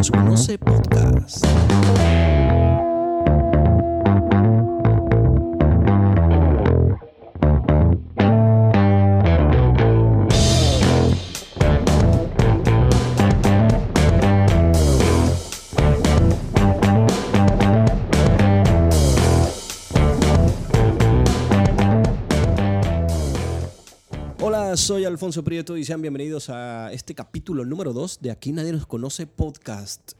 nos conoce podcast. Alfonso Prieto y sean bienvenidos a este capítulo número 2 de Aquí Nadie Nos Conoce podcast.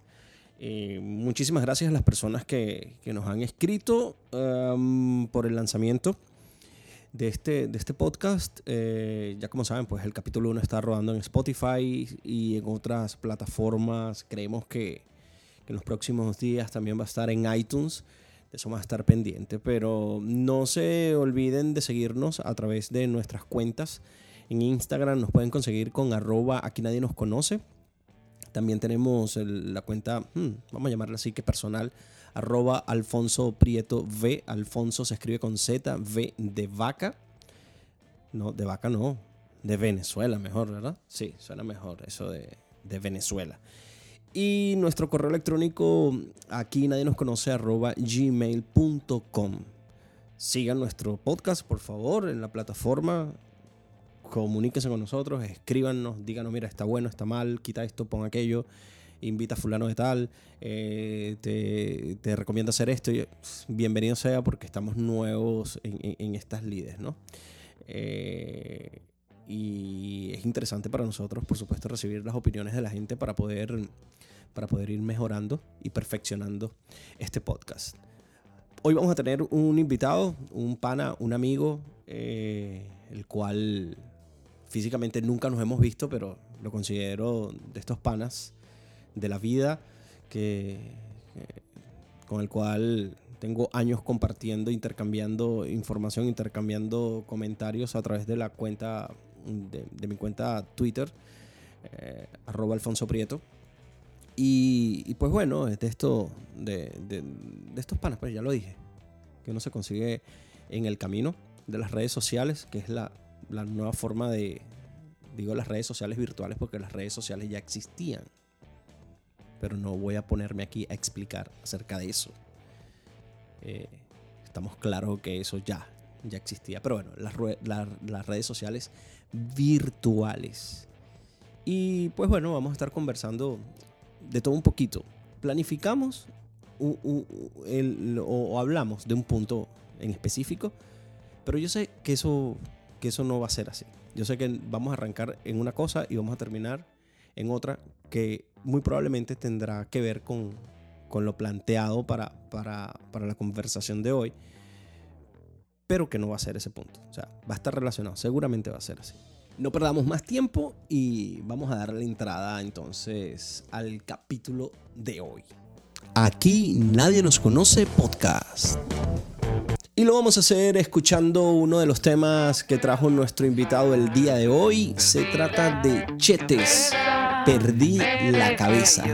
Eh, muchísimas gracias a las personas que, que nos han escrito um, por el lanzamiento de este, de este podcast. Eh, ya como saben, pues el capítulo 1 está rodando en Spotify y en otras plataformas. Creemos que, que en los próximos días también va a estar en iTunes. De eso vamos a estar pendiente. Pero no se olviden de seguirnos a través de nuestras cuentas. En Instagram nos pueden conseguir con arroba aquí nadie nos conoce. También tenemos la cuenta, hmm, vamos a llamarla así que personal, arroba Alfonso Prieto V. Alfonso se escribe con Z, V de vaca. No, de vaca no, de Venezuela mejor, ¿verdad? Sí, suena mejor eso de, de Venezuela. Y nuestro correo electrónico aquí nadie nos conoce arroba gmail.com. Sigan nuestro podcast, por favor, en la plataforma. Comuníquense con nosotros, escríbanos, díganos, mira, está bueno, está mal, quita esto, pon aquello, invita a fulano de tal, eh, te, te recomiendo hacer esto. bienvenido sea porque estamos nuevos en estas lides, ¿no? Eh, y es interesante para nosotros, por supuesto, recibir las opiniones de la gente para poder, para poder ir mejorando y perfeccionando este podcast. Hoy vamos a tener un invitado, un pana, un amigo, eh, el cual físicamente nunca nos hemos visto, pero lo considero de estos panas de la vida que, con el cual tengo años compartiendo, intercambiando información, intercambiando comentarios a través de la cuenta, de, mi cuenta Twitter, eh, arroba Alfonso Prieto. Y, pues bueno, es de, esto, de, de- de estos panas, pues ya lo dije, que uno se consigue en el camino de las redes sociales, que es la, la nueva forma de, digo las redes sociales virtuales porque las redes sociales ya existían. Pero no voy a ponerme aquí a explicar acerca de eso. Eh, estamos claros que eso ya, ya existía. Pero bueno, las, redes sociales virtuales. Y pues bueno, vamos a estar conversando de todo un poquito. Planificamos o hablamos de un punto en específico, pero yo sé que eso, que eso no va a ser así. Yo sé que vamos a arrancar en una cosa y vamos a terminar en otra que muy probablemente tendrá que ver con, con lo planteado para, para, para la conversación de hoy, pero que no va a ser ese punto. O sea, va a estar relacionado, seguramente va a ser así. No perdamos más tiempo y vamos a darle entrada entonces al capítulo de hoy. Aquí nadie nos conoce podcast. Y lo vamos a hacer escuchando uno de los temas que trajo nuestro invitado el día de hoy. Se trata de Chetes. Perdí la cabeza.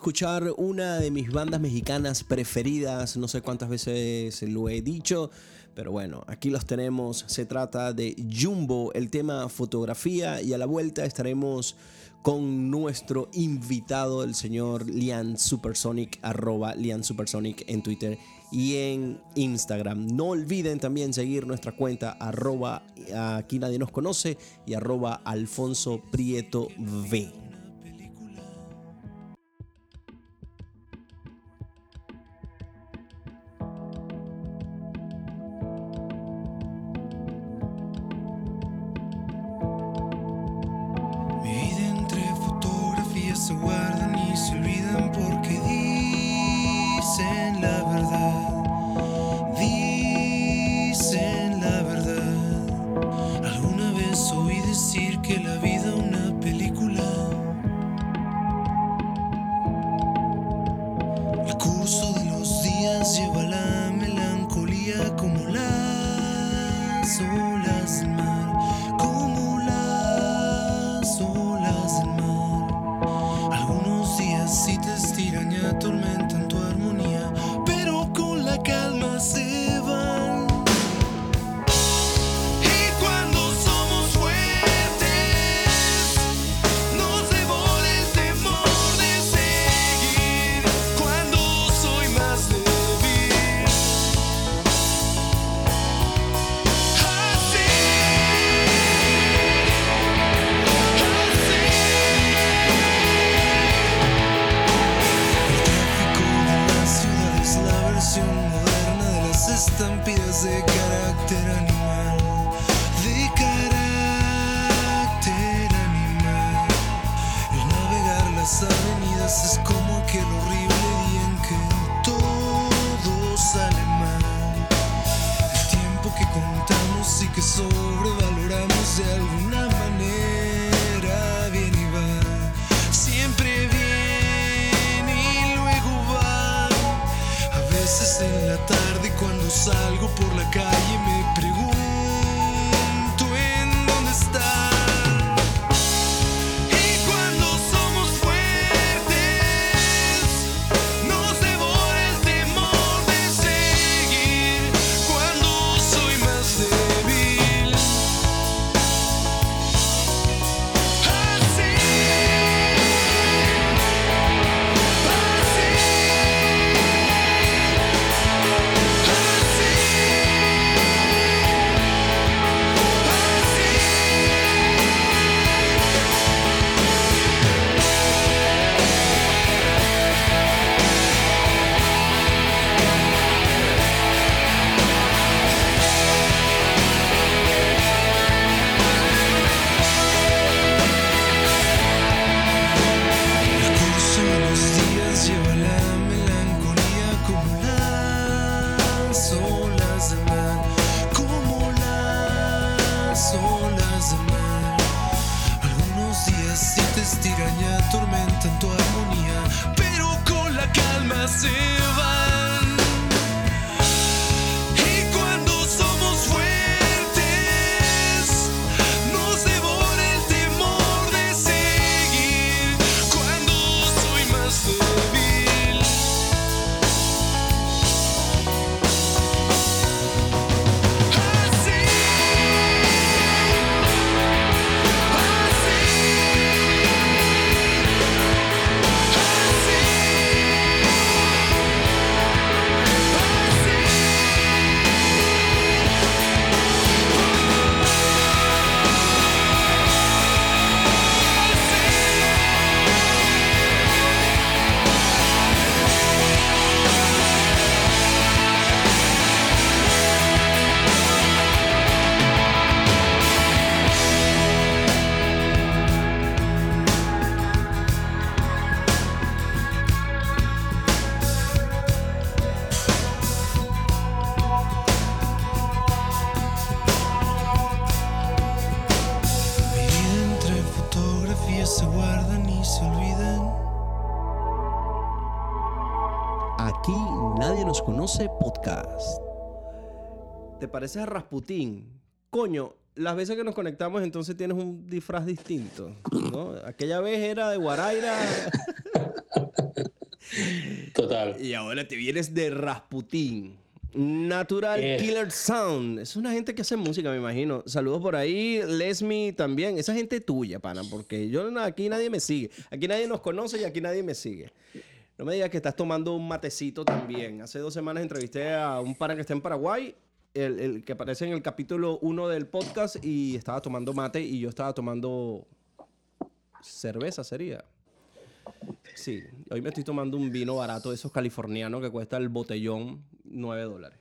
escuchar una de mis bandas mexicanas preferidas, no sé cuántas veces lo he dicho, pero bueno, aquí los tenemos, se trata de Jumbo, el tema fotografía y a la vuelta estaremos con nuestro invitado, el señor Lian Supersonic, arroba Lian Supersonic en Twitter y en Instagram. No olviden también seguir nuestra cuenta arroba aquí nadie nos conoce y arroba Alfonso Prieto V. pareces a Rasputín? Coño, las veces que nos conectamos entonces tienes un disfraz distinto, ¿no? Aquella vez era de Guaraira Total. y ahora te vienes de Rasputín. Natural Eh. Killer Sound. Es una gente que hace música, me imagino. Saludos por ahí. Lesmi también. Esa gente tuya, pana, porque yo aquí nadie me sigue. Aquí nadie nos conoce y aquí nadie me sigue. No me digas que estás tomando un matecito también. Hace dos semanas entrevisté a un pana que está en Paraguay, el, el que aparece en el capítulo 1 del podcast, y estaba tomando mate y yo estaba tomando cerveza, sería. Sí, hoy me estoy tomando un vino barato de esos californianos que cuesta el botellón 9 dólares.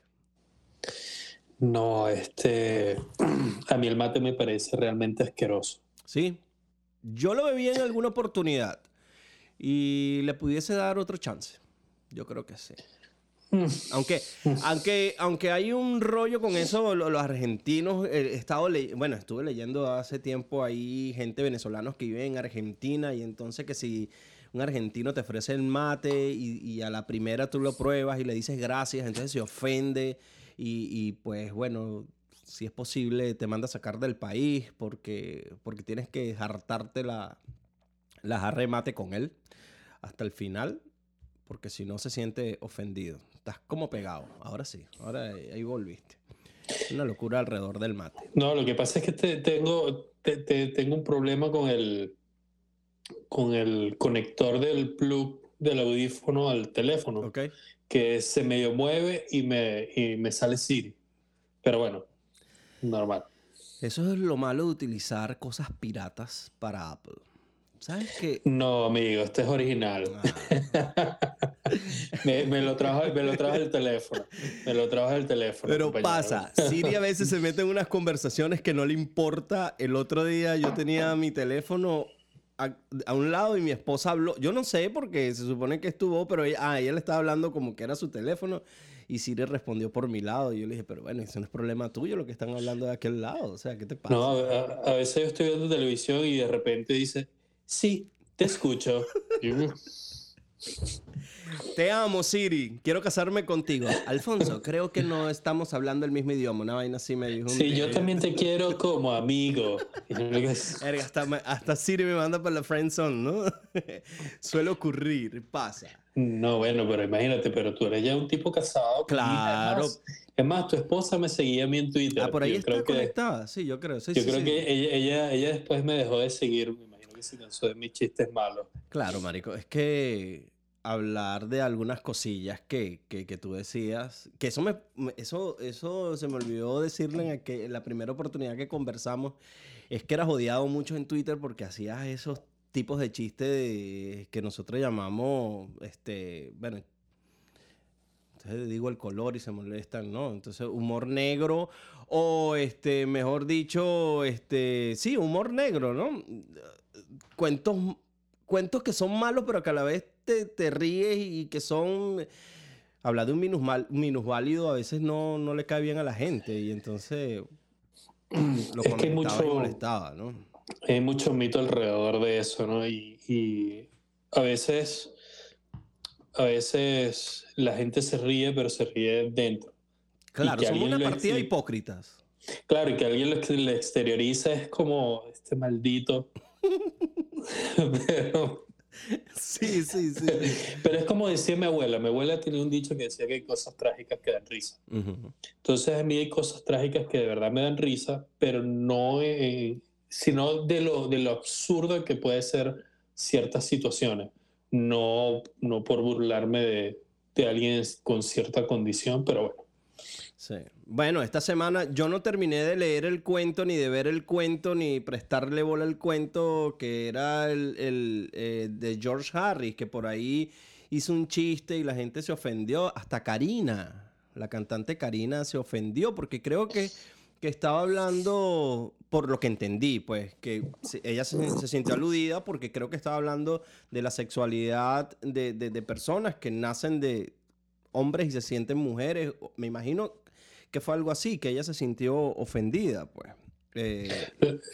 No, este. A mí el mate me parece realmente asqueroso. Sí, yo lo bebí en alguna oportunidad y le pudiese dar otro chance. Yo creo que sí. Aunque, aunque, aunque hay un rollo con eso, lo- los, argentinos, eh, he estado le- bueno, estuve leyendo hace tiempo ahí gente venezolanos que vive en Argentina y entonces que si un argentino te ofrece el mate y, a la primera tú lo pruebas y le dices gracias, entonces se ofende y, pues bueno, si es posible te manda a sacar del país porque, porque tienes que hartarte la, la mate con él hasta el final porque si no se siente ofendido. Estás como pegado. Ahora sí, ahora ahí volviste. Una locura alrededor del mate. No, lo que pasa es que te- tengo, te- te- tengo un problema con el, con el conector del plug del audífono al teléfono, ¿Ok? que se medio mueve y me, y me sale Siri. Pero bueno, normal. Eso es lo malo de utilizar cosas piratas para Apple. ¿Sabes qué? No, amigo, este es original. me, me lo trajo, me lo trajo el teléfono. Me lo trajo el teléfono. Pero compañero. pasa, Siri a veces se mete en unas conversaciones que no le importa. El otro día yo tenía mi teléfono a, a un lado y mi esposa habló. Yo no sé porque se supone que estuvo, pero ella, ah, ella le estaba hablando como que era su teléfono y Siri respondió por mi lado. Y yo le dije, pero bueno, eso no es problema tuyo lo que están hablando de aquel lado. O sea, ¿qué te pasa? No, a, a veces yo estoy viendo televisión y de repente dice, sí, te escucho. Te amo, Siri. Quiero casarme contigo. Alfonso, creo que no estamos hablando el mismo idioma. Una vaina así me dijo. un sí, yo también te quiero como amigo. Hasta, Siri me manda para la friendzone, ¿no? Suele ocurrir, pasa. No, bueno, pero imagínate, pero tú eres ya un tipo casado. Claro. Es más, es más, tu esposa me seguía a mí en Twitter. Ah, por ahí yo está creo que, conectada. Sí, yo creo. Sí, yo sí, creo sí. que ella, ella, ella después me dejó de seguir. De mis chistes malos. Claro, marico. Es que hablar de algunas cosillas que, que, que tú decías, que eso me, eso, eso se me olvidó decirle en, aquel- en la primera oportunidad que conversamos, es que eras odiado mucho en Twitter porque hacías esos tipos de chistes que nosotros llamamos, este, bueno, entonces digo el color y se molestan, ¿no? Entonces, humor negro o, este, mejor dicho, este, sí, humor negro, ¿no? Cuentos, cuentos que son malos, pero que a la vez te, te ríes y que son... Hablar de un minusmal, minusválido a veces no, no le cae bien a la gente y entonces lo Es que hay y mucho- molestaba, ¿no? Hay mucho mito alrededor de eso, ¿no? Y, y a veces, a veces la gente se ríe, pero se ríe dentro. Claro, que somos una lo partida de hipócritas. Claro, y que alguien lo le exterioriza es como este maldito. pero, Sí, sí, sí. pero es como decía mi abuela. Mi abuela tenía un dicho que decía que hay cosas trágicas que dan risa. Ujú. Entonces a mí hay cosas trágicas que de verdad me dan risa, pero no, eh, sino de lo, de lo absurdo que puede ser ciertas situaciones. No, no por burlarme de, de alguien con cierta condición, pero bueno. Sí. Bueno, esta semana yo no terminé de leer el cuento, ni de ver el cuento, ni prestarle bola al cuento que era el, el, eh, de George Harris, que por ahí hizo un chiste y la gente se ofendió. Hasta Karina, la cantante Karina, se ofendió porque creo que, que estaba hablando, por lo que entendí, pues, que ella se, se sintió aludida porque creo que estaba hablando de la sexualidad de, de- de personas que nacen de hombres y se sienten mujeres. Me imagino que fue algo así, que ella se sintió ofendida, pues. Eh,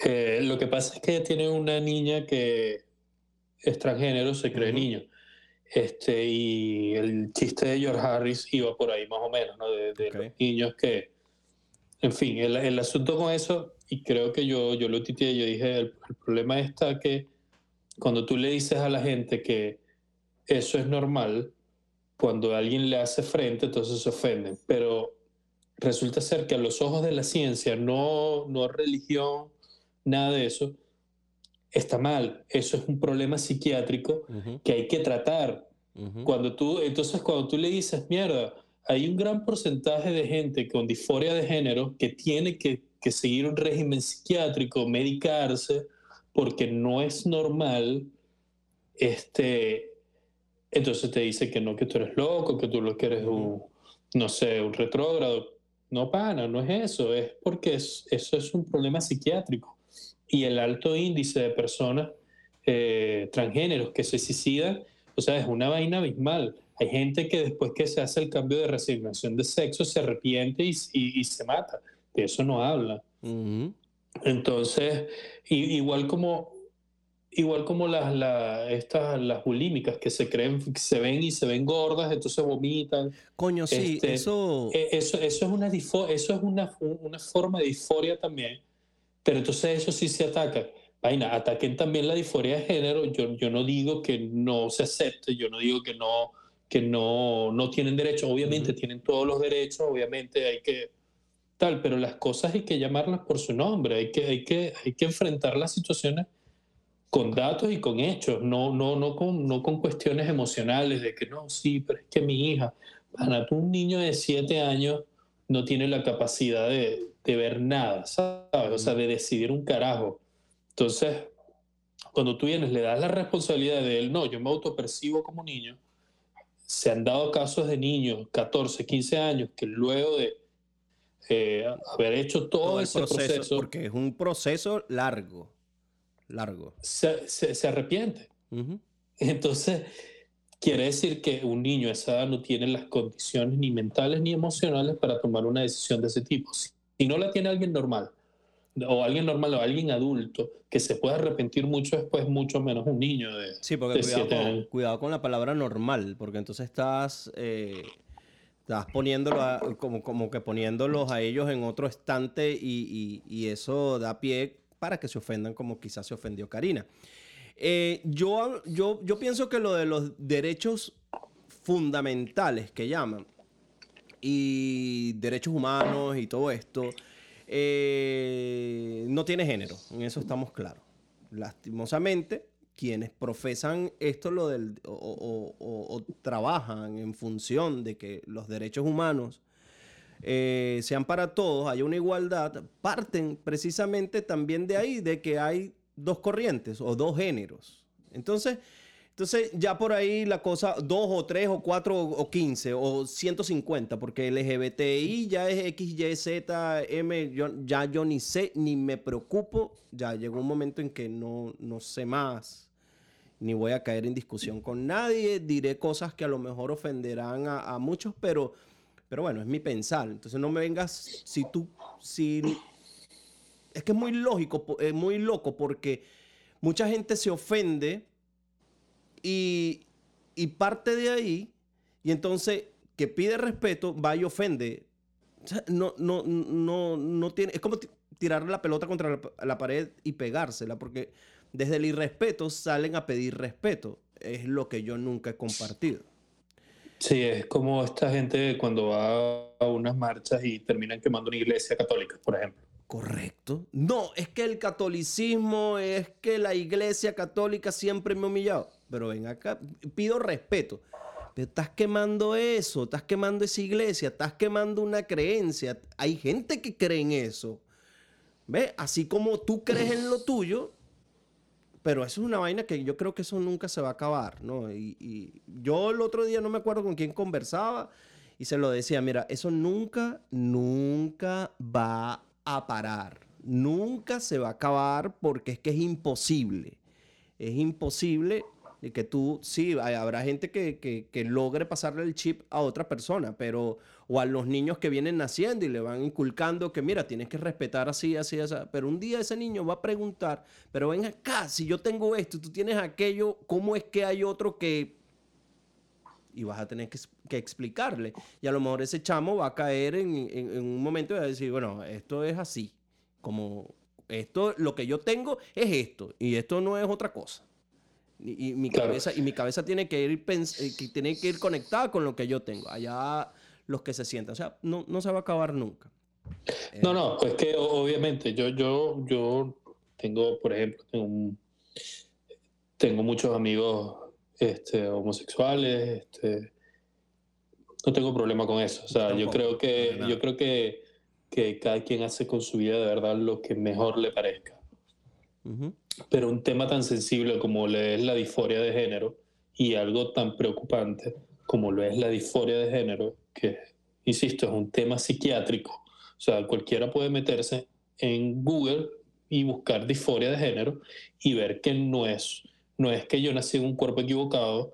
Eh, lo que pasa es que ella tiene una niña que es transgénero, se cree Ujú. niño. Este, y el chiste de George Harris iba por ahí más o menos, ¿no? De, de Ok. los niños que, en fin, el, el asunto con eso, y creo que yo, yo lo titeé, yo dije, el, el problema está que cuando tú le dices a la gente que eso es normal, cuando alguien le hace frente, entonces se ofenden. Pero resulta ser que a los ojos de la ciencia, no, no religión, nada de eso, está mal. Eso es un problema psiquiátrico que hay que tratar. Cuando tú, entonces, cuando tú le dices, mierda, hay un gran porcentaje de gente con disforia de género que tiene que, que seguir un régimen psiquiátrico, medicarse, porque no es normal, este, entonces te dice que no, que tú eres loco, que tú lo que eres un, no sé, un retrógrado. No, pana, no es eso, es porque es- eso es un problema psiquiátrico. Y el alto índice de personas eh, transgéneros que se suicidan, o sea, es una vaina abismal. Hay gente que después que se hace el cambio de resignación de sexo se arrepiente y, y- y se mata. De eso no habla. Entonces, igual como, igual como las, la- estas, las bulímicas que se creen, que se ven y se ven gordas, entonces vomitan. Coño, sí, Este, eso. Eh, Eso, eso es, una, eso es una, una forma de disforia también, pero entonces eso sí se ataca. Vaina, ataquen también la disforia de género. Yo, yo no digo que no se acepte, yo no digo que no, que no, no tienen derecho. Obviamente Ujú. tienen todos los derechos, obviamente hay que tal, pero las cosas hay que llamarlas por su nombre, hay que, hay que, hay que enfrentar las situaciones con datos y con hechos, no, no, no, con, no con cuestiones emocionales de que no, sí, pero es que mi hija, Pana, tú un niño de siete años no tiene la capacidad de, de ver nada, ¿sabes? O sea, de decidir un carajo. Entonces, cuando tú vienes, le das la responsabilidad de él, no, yo me autopercibo como niño, se han dado casos de niños, 14, 15 años, que luego de eh, haber hecho todo, todo el ese proceso, proceso, porque es un proceso largo. Largo. se, se- se arrepiente. Entonces, quiere decir que un niño a esa edad no tiene las condiciones ni mentales ni emocionales para tomar una decisión de ese tipo. Si, si no la tiene alguien normal, o alguien normal, o alguien adulto, que se puede arrepentir mucho después, mucho menos un niño de... Sí, porque de cuidado siete con, años. cuidado con la palabra normal, porque entonces estás, eh, estás poniéndolo a- como, como que poniéndolos a ellos en otro estante y, y- y eso da pie para que se ofendan como quizás se ofendió Karina. Eh, yo, yo, yo pienso que lo de los derechos fundamentales que llaman y derechos humanos y todo esto eh, no tiene género, en eso estamos claros. Lastimosamente, quienes profesan esto lo del, o, trabajan en función de que los derechos humanos eh, sean para todos, haya una igualdad, parten precisamente también de ahí, de que hay dos corrientes o dos géneros. Entonces, entonces ya por ahí la cosa, dos o tres o cuatro o quince o 150, porque LGBTI ya es X, Y, Z, M, yo- ya yo ni sé, ni me preocupo, ya llegó un momento en que no, no sé más, ni voy a caer en discusión con nadie, diré cosas que a lo mejor ofenderán a muchos, pero, pero bueno, es mi pensar, entonces no me vengas, si tú, si es que es muy lógico, es muy loco porque mucha gente se ofende y, y parte de ahí y entonces que pide respeto va y ofende. No, no, no, no tiene, es como ti- tirar la pelota contra la pared y pegársela porque desde el irrespeto salen a pedir respeto. Es lo que yo nunca he compartido. Sí, es como esta gente cuando va a unas marchas y terminan quemando una iglesia católica, por ejemplo. Correcto. No, es que el catolicismo, es que la iglesia católica siempre me ha humillado. Pero ven acá, pido respeto. Pero estás quemando eso, estás quemando esa iglesia, estás quemando una creencia. Hay gente que cree en eso. ¿Ves? Así como tú crees en lo tuyo, pero eso es una vaina que yo creo que eso nunca se va a acabar, ¿no? Y, y yo el otro día no me acuerdo con quién conversaba y se lo decía, mira, eso nunca, nunca va a parar. Nunca se va a acabar porque es que es imposible. Es imposible que tú, sí, habrá gente que, que- que logre pasarle el chip a otra persona, pero, o a los niños que vienen naciendo y le van inculcando que, mira, tienes que respetar así, así, así. Pero un día ese niño va a preguntar, pero ven acá, si yo tengo esto y tú tienes aquello, ¿cómo es que hay otro que y vas a tener que, que explicarle. Y a lo mejor ese chamo va a caer en, en- en un momento y va a decir, bueno, esto es así, como esto, lo que yo tengo es esto, y esto no es otra cosa. Y, y mi, Claro. cabeza, y mi cabeza tiene que, ir pens- eh, que tiene que ir conectada con lo que yo tengo. Allá los que se sientan. O sea, no, no se va a acabar nunca. No, no, pues que obviamente yo, yo, yo tengo, por ejemplo, tengo, un- tengo muchos amigos este, homosexuales, este, no tengo problema con eso. O sea, yo Tampoco, creo que, yo creo que, que cada quien hace con su vida de verdad lo que mejor le parezca. Ujú. Pero un tema tan sensible como lo es la disforia de género y algo tan preocupante como lo es la disforia de género, que, insisto, es un tema psiquiátrico. O sea, cualquiera puede meterse en Google y buscar disforia de género y ver que no es, no es que yo nací en un cuerpo equivocado,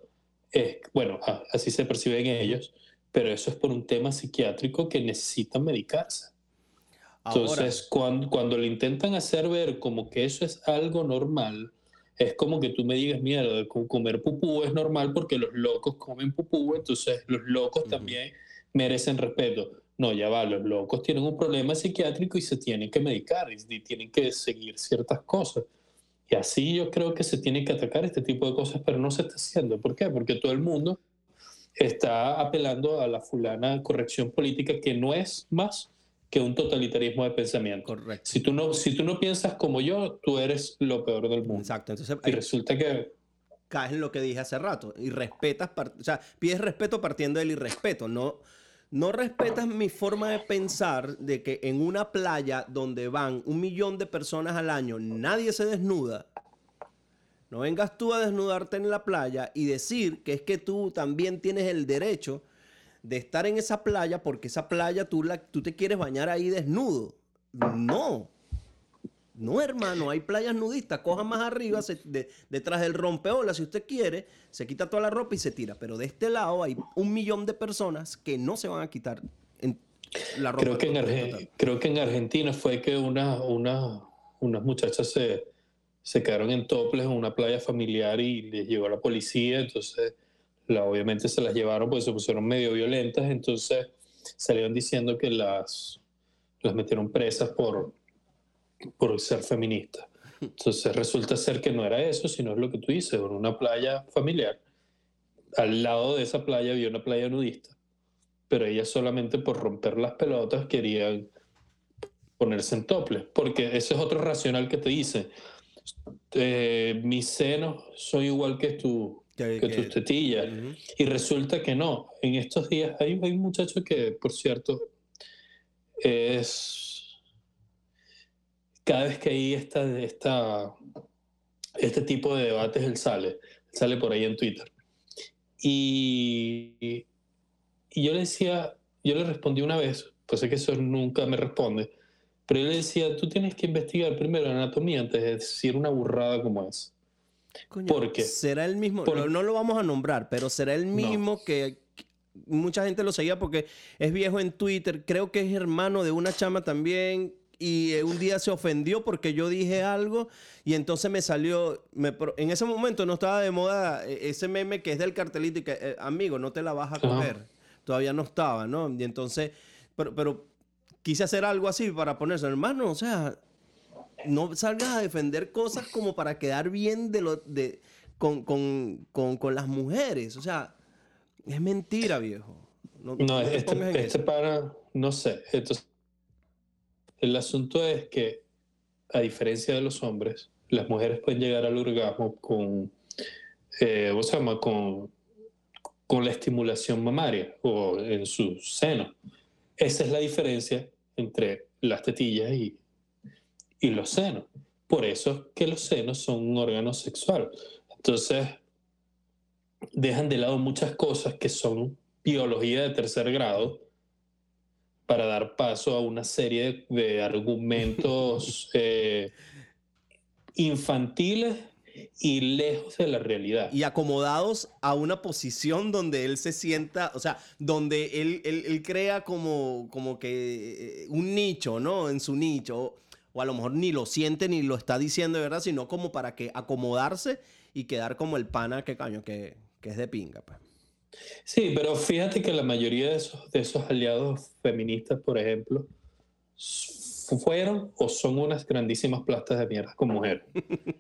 es, bueno, a- así se perciben ellos, pero eso es por un tema psiquiátrico que necesitan medicarse. Ahora, Entonces, cuando, cuando le intentan hacer ver como que eso es algo normal, es como que tú me digas, mierda, co- comer pupú es normal porque los locos comen pupú, entonces los locos Ujú. también merecen respeto. No, ya va, los locos tienen un problema psiquiátrico y se tienen que medicar y, tienen que seguir ciertas cosas. Y así yo creo que se tiene que atacar este tipo de cosas, pero no se está haciendo. ¿Por qué? Porque todo el mundo está apelando a la fulana corrección política que no es más que un totalitarismo de pensamiento. correcto. Si tú no, si tú no piensas como yo, tú eres lo peor del mundo. Exacto. Entonces, Y resulta que, caes en lo que dije hace rato. Y respetas, o sea, pides respeto partiendo del irrespeto. No, no respetas mi forma de pensar de que en una playa donde van un millón de personas al año, nadie se desnuda. No vengas tú a desnudarte en la playa y decir que es que tú también tienes el derecho de estar en esa playa porque esa playa tú, la, tú te quieres bañar ahí desnudo. No. No, hermano, hay playas nudistas. Coja más arriba, se- de- detrás del rompeolas, si usted quiere, se quita toda la ropa y se tira. Pero de este lado hay un millón de personas que no se van a quitar en- la ropa. creo que, en creo que en Argentina fue que una, una, unas muchachas se, se quedaron en toples en una playa familiar y les llegó la policía, entonces la, obviamente se las llevaron porque se pusieron medio violentas, entonces salieron diciendo que las, las metieron presas por, por ser feministas. Entonces resulta ser que no era eso, sino es lo que tú dices, en una playa familiar. Al lado de esa playa había una playa nudista, pero ellas solamente por romper las pelotas querían ponerse en toples, porque ese es otro racional que te dice, eh, mis senos son igual que, tu, Que- que tus tetillas. Ujú. Y resulta que no. En estos días hay, hay un muchacho que, por cierto, es... Cada vez que hay esta, esta, este tipo de debates, él sale. Él sale por ahí en Twitter. Y, y yo le decía, yo le respondí una vez, pues sé que eso nunca me responde, pero yo le decía, tú tienes que investigar primero anatomía antes de decir una burrada como esa. Coño, ¿Por qué? Será el mismo, Por- no, no lo vamos a nombrar, pero será el mismo que que mucha gente lo seguía porque es viejo en Twitter, creo que es hermano de una chama también y eh, un día se ofendió porque yo dije algo y entonces me salió, me en ese momento no estaba de moda eh, ese meme que es del cartelito y que, eh, amigo, no te la vas a coger, todavía no estaba, ¿no? Y entonces, pero, pero quise hacer algo así para ponerse, hermano, o sea, no salgas a defender cosas como para quedar bien de lo, de, con, con, con, con las mujeres. O sea, es mentira, viejo. No, No, no te este, este para, no sé. Entonces, el asunto es que, a diferencia de los hombres, las mujeres pueden llegar al orgasmo con, eh, ¿cómo se llama? Con, con la estimulación mamaria o en su seno. Esa es la diferencia entre las tetillas y, y los senos. Por eso es que los senos son un órgano sexual. Entonces, dejan de lado muchas cosas que son biología de tercer grado para dar paso a una serie de, de argumentos eh, infantiles y lejos de la realidad. Y acomodados a una posición donde él se sienta, o sea, donde él, él- él crea como, como que eh, un nicho, ¿no? En su nicho. O, o a lo mejor ni lo siente ni lo está diciendo de verdad, sino como para que acomodarse y quedar como el pana que caño, que, que es de pinga, pues. Sí, pero fíjate que la mayoría de esos, de esos aliados feministas, por ejemplo, fueron o son unas grandísimas plastas de mierda con mujeres.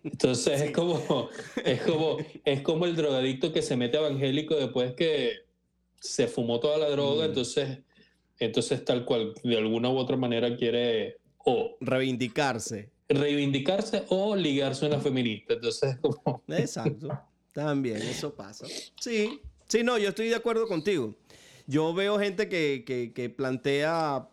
Entonces es como es como es como el drogadicto que se mete evangélico después que se fumó toda la droga, Mm. entonces entonces tal cual de alguna u otra manera quiere o Reivindicarse. reivindicarse o ligarse a una feminista. Entonces es como Exacto. También eso pasa. Sí, sí, no, yo estoy de acuerdo contigo. Yo veo gente que, que- que plantea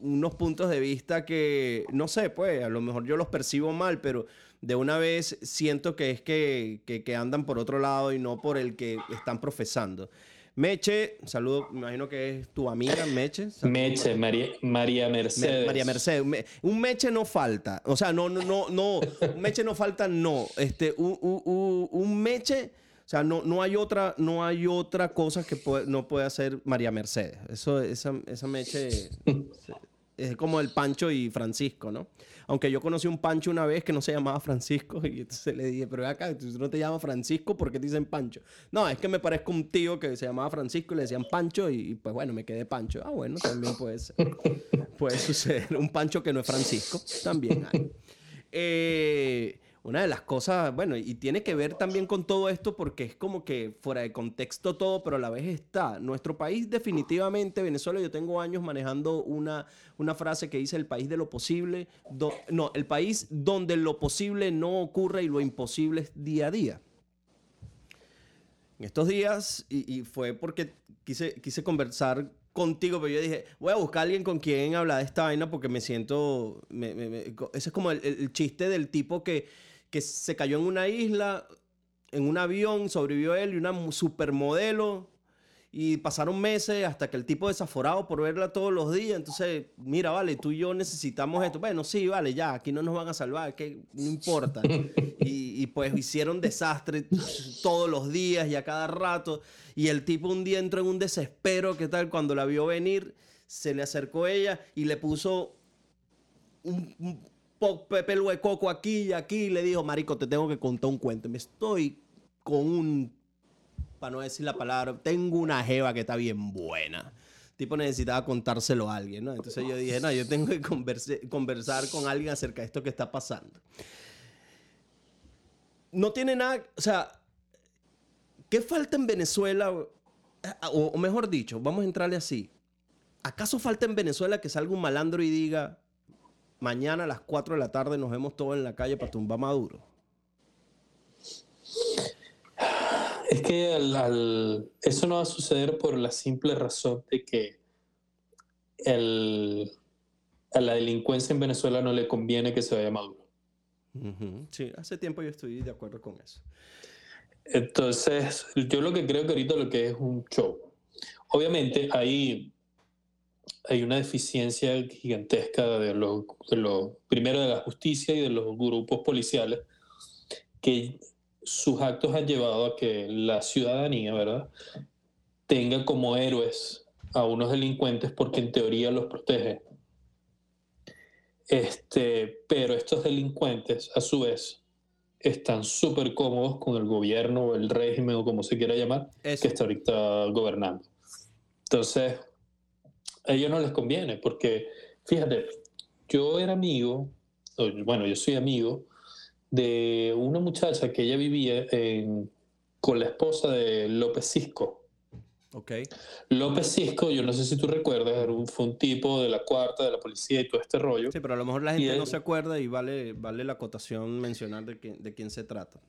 unos puntos de vista que, no sé, pues a lo mejor yo los percibo mal, pero de una vez siento que es que, que- que andan por otro lado y no por el que están profesando. Meche, saludo, me imagino que es tu amiga, Meche. Saludo. Meche, María, María Me- Mercedes. María Mercedes. Me- un meche no falta. O sea, no, no, no, no. Un meche no falta, no. Este, un, un- un- un meche. O sea, no, no hay otra, no hay otra cosa que puede- no puede hacer María Mercedes. Eso, esa, esa meche es como el Pancho y Francisco, ¿no? Aunque yo conocí un Pancho una vez que no se llamaba Francisco y entonces le dije, pero acá, tú no te llamas Francisco, ¿por qué te dicen Pancho? No, es que me parezco un tío que se llamaba Francisco y le decían Pancho y, y, pues bueno, me quedé Pancho. Ah, bueno, también puede ser. puede suceder. Un Pancho que no es Francisco, también hay. Eh, una de las cosas, bueno, y tiene que ver también con todo esto porque es como que fuera de contexto todo, pero a la vez está. Nuestro país definitivamente, Venezuela, yo tengo años manejando una, una frase que dice el país de lo posible, no, el país donde lo posible no ocurre y lo imposible es día a día. En estos días, y, fue porque quise, quise conversar contigo, pero yo dije, voy a buscar a alguien con quien hablar de esta vaina porque me siento, ese es como el chiste del tipo que, que se cayó en una isla, en un avión, sobrevivió él y una supermodelo. Y pasaron meses hasta que el tipo desaforado por verla todos los días. Entonces, mira, vale, tú y yo necesitamos esto. Bueno, sí, vale, ya, aquí no nos van a salvar, que no importa. Y, y, pues hicieron desastre todos los días y a cada rato. Y el tipo un día entró en un desespero, ¿qué tal? Cuando la vio venir, se le acercó ella y le puso un, pelo de coco aquí y aquí y le dijo, marico, te tengo que contar un cuento. Me estoy con un, para no decir la palabra, tengo una jeva que está bien buena. Tipo necesitaba contárselo a alguien, ¿no? Entonces yo dije, no, yo tengo que conversar con alguien acerca de esto que está pasando. No tiene nada, o sea, ¿qué falta en Venezuela? O mejor dicho, vamos a entrarle así. ¿Acaso falta en Venezuela que salga un malandro y diga, mañana a las 4 de la tarde nos vemos todos en la calle para tumbar Maduro? Es que al- al- eso no va a suceder por la simple razón de que el- a la delincuencia en Venezuela no le conviene que se vaya Maduro. Sí, hace tiempo yo estoy de acuerdo con eso. Entonces, yo lo que creo que ahorita lo que es un show. Obviamente hay, hay una deficiencia gigantesca de los, de los, primero de la justicia y de los grupos policiales, que sus actos han llevado a que la ciudadanía, ¿verdad?, tenga como héroes a unos delincuentes porque en teoría los protege. Este, pero estos delincuentes, a su vez, están súper cómodos con el gobierno o el régimen o como se quiera llamar, Eso. que está ahorita gobernando. Entonces, a ellos no les conviene, porque, fíjate, yo era amigo, bueno, yo soy amigo de una muchacha que ella vivía en- con la esposa de López Cisco. Ok. López Cisco, yo no sé si tú recuerdas, era un- fue un tipo de la cuarta, de la policía y todo este rollo. Sí, pero a lo mejor la gente él- no se acuerda y vale, vale la acotación mencionar de, quién- de quién se trata.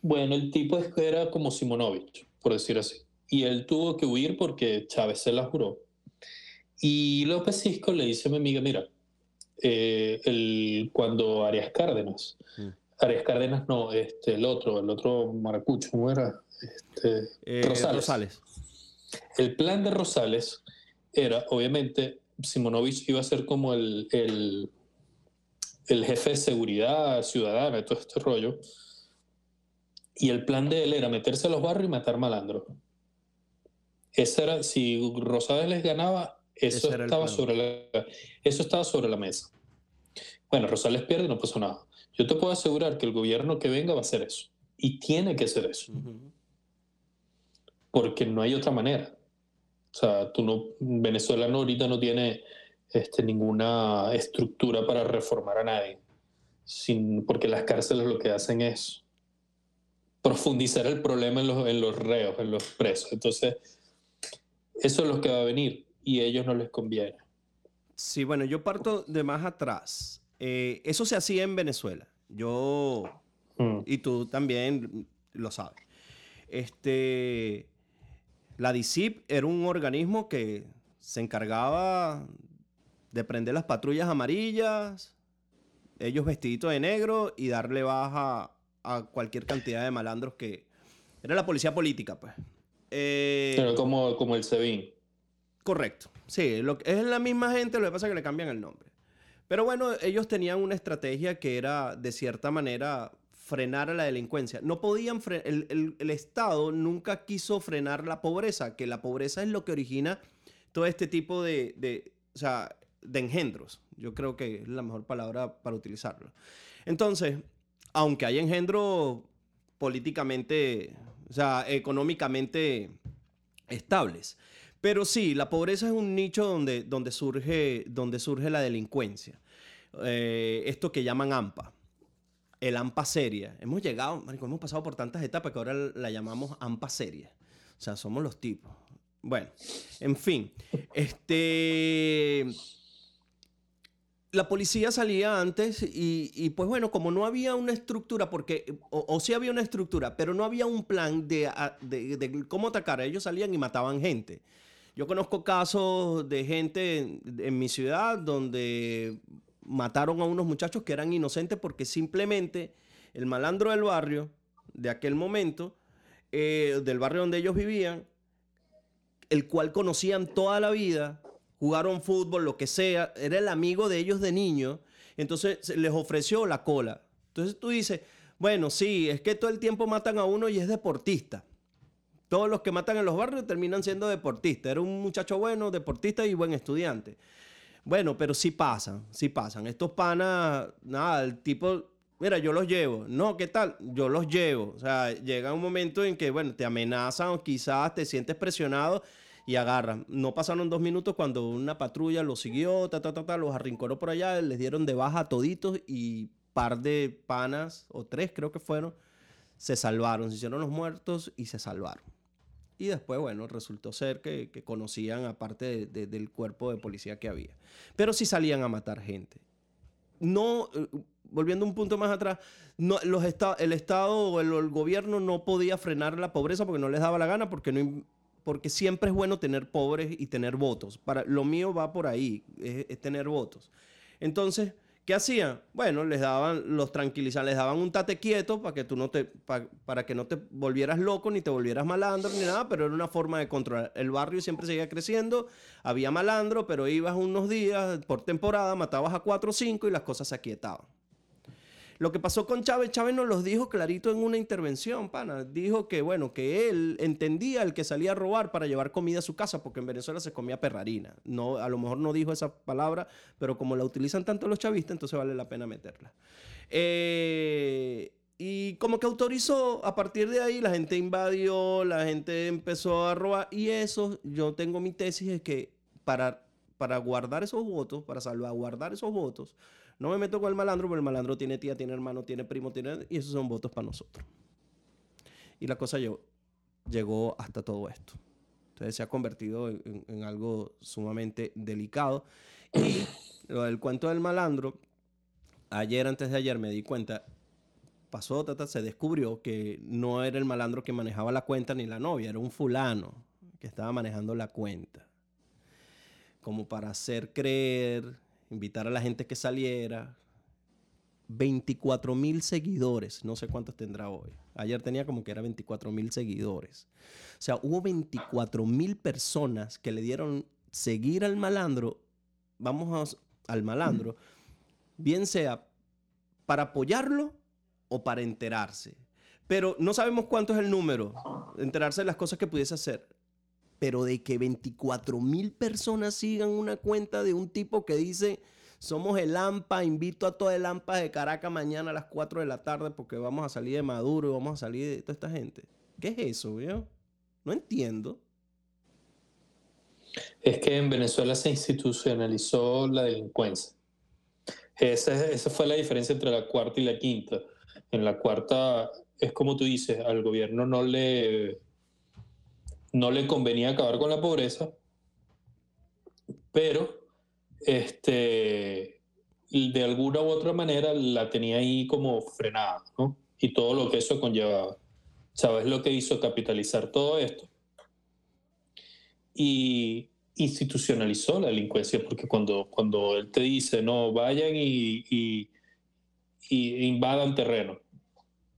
Bueno, el tipo era como Simonovich, por decir así. Y él tuvo que huir porque Chávez se la juró. Y López Cisco le dice a mi amiga, mira, eh, el, cuando Arias Cárdenas, Mm. Arias Cárdenas no, este, el otro, el otro maracucho, ¿cómo era? Este, Eh, Rosales. Rosales. El plan de Rosales era, obviamente, Simonovich iba a ser como el, el, el jefe de seguridad ciudadana, todo este rollo. Y el plan de él era meterse a los barrios y matar malandros. Ese era, si Rosales les ganaba, eso estaba, sobre la, eso estaba sobre la mesa. Bueno, Rosales pierde no pasó nada. Yo te puedo asegurar que el gobierno que venga va a hacer eso. Y tiene que hacer eso. Porque no hay otra manera. O sea, tú no, Venezuela no, ahorita no tiene este, ninguna estructura para reformar a nadie, sin, porque las cárceles lo que hacen es profundizar el problema en los, en los reos, en los presos. Entonces, eso es lo que va a venir y a ellos no les conviene. Sí, bueno, yo parto de más atrás. Eh, eso se hacía en Venezuela. Yo, Mm. y tú también lo sabes. Este, la DICIP era un organismo que se encargaba de prender las patrullas amarillas, ellos vestiditos de negro y darle baja a cualquier cantidad de malandros que... Era la policía política, pues. Eh, Pero como, como el SEBIN. Correcto. Sí, lo, es la misma gente, lo que pasa es que le cambian el nombre. Pero bueno, ellos tenían una estrategia que era, de cierta manera, frenar a la delincuencia. No podían el, el- el Estado nunca quiso frenar la pobreza, que la pobreza es lo que origina todo este tipo de, de, o sea, de engendros. Yo creo que es la mejor palabra para utilizarlo. Entonces, aunque hay engendros políticamente, o sea, económicamente estables. Pero sí, la pobreza es un nicho donde, donde, surge, donde surge la delincuencia. Eh, esto que llaman AMPA. El AMPA seria. Hemos llegado, marico, hemos pasado por tantas etapas que ahora la llamamos AMPA seria. O sea, somos los tipos. Bueno, en fin. Este. La policía salía antes y, pues bueno, como no había una estructura, porque, o, sí había una estructura, pero no había un plan de, de- de cómo atacar, ellos salían y mataban gente. Yo conozco casos de gente en, mi ciudad donde mataron a unos muchachos que eran inocentes porque simplemente el malandro del barrio, de aquel momento, eh, del barrio donde ellos vivían, el cual conocían toda la vida, jugaron fútbol, lo que sea, era el amigo de ellos de niño, entonces les ofreció la cola. Entonces tú dices, bueno, sí, es que todo el tiempo matan a uno y es deportista. Todos los que matan en los barrios terminan siendo deportistas. Era un muchacho bueno, deportista y buen estudiante. Bueno, pero sí pasan, sí pasan. Estos panas, nada, el tipo, mira, yo los llevo. No, ¿qué tal? Yo los llevo. O sea, llega un momento en que, bueno, te amenazan o quizás te sientes presionado y agarran. No pasaron dos minutos cuando una patrulla los siguió, ta, ta, ta, ta, los arrinconó por allá, les dieron de baja a toditos y par de panas, o tres creo que fueron, se salvaron, se hicieron los muertos y se salvaron. Y después, bueno, resultó ser que, que conocían aparte de- de- del cuerpo de policía que había. Pero sí salían a matar gente. No, eh, volviendo un punto más atrás, no, los el Estado o el, gobierno no podía frenar la pobreza porque no les daba la gana, porque, no, porque siempre es bueno tener pobres y tener votos. Para, lo mío va por ahí, es tener votos. Entonces, ¿qué hacían? Bueno, les daban, los tranquilizaban, les daban un tate quieto para que tú no te, pa- para que no te volvieras loco, ni te volvieras malandro, ni nada, pero era una forma de controlar. El barrio siempre seguía creciendo, había malandro, pero ibas unos días por temporada, matabas a cuatro o cinco y las cosas se aquietaban. Lo que pasó con Chávez, Chávez nos los dijo clarito en una intervención, pana. Dijo que, bueno, que él entendía el que salía a robar para llevar comida a su casa, porque en Venezuela se comía perrarina. No, a lo mejor no dijo esa palabra, pero como la utilizan tanto los chavistas, entonces vale la pena meterla. Eh, y como que autorizó, a partir de ahí la gente invadió, la gente empezó a robar, y eso, yo tengo mi tesis, es que para, para guardar esos votos, para salvaguardar esos votos, no me meto con el malandro, porque el malandro tiene tía, tiene hermano, tiene primo, tiene... Y esos son votos para nosotros. Y la cosa llegó, hasta todo esto. Entonces se ha convertido en algo sumamente delicado. Y lo del cuento del malandro, ayer, antes de ayer, me di cuenta, pasó, tata, se descubrió que no era el malandro que manejaba la cuenta ni la novia, era un fulano que estaba manejando la cuenta. Como para hacer creer, invitar a la gente que saliera. 24 mil seguidores, no sé cuántos tendrá hoy. Ayer tenía como que era 24 mil seguidores. O sea, hubo 24 mil personas que le dieron seguir al malandro, vamos a- al malandro, bien sea para apoyarlo o para enterarse. Pero no sabemos cuánto es el número, enterarse de las cosas que pudiese hacer. Pero de que 24 mil personas sigan una cuenta de un tipo que dice, somos el AMPA, invito a todo el AMPA de Caracas mañana a las 4 de la tarde porque vamos a salir de Maduro y vamos a salir de toda esta gente. ¿Qué es eso, viejo? No entiendo. Es que en Venezuela se institucionalizó la delincuencia. Esa, esa fue la diferencia entre la cuarta y la quinta. En la cuarta, es como tú dices, al gobierno no le, no le convenía acabar con la pobreza, pero este, de alguna u otra manera la tenía ahí como frenada, ¿no? Y todo lo que eso conllevaba. ¿Sabes lo que hizo capitalizar todo esto? Y institucionalizó la delincuencia, porque cuando, cuando él te dice, no, vayan y, y, y invadan terreno,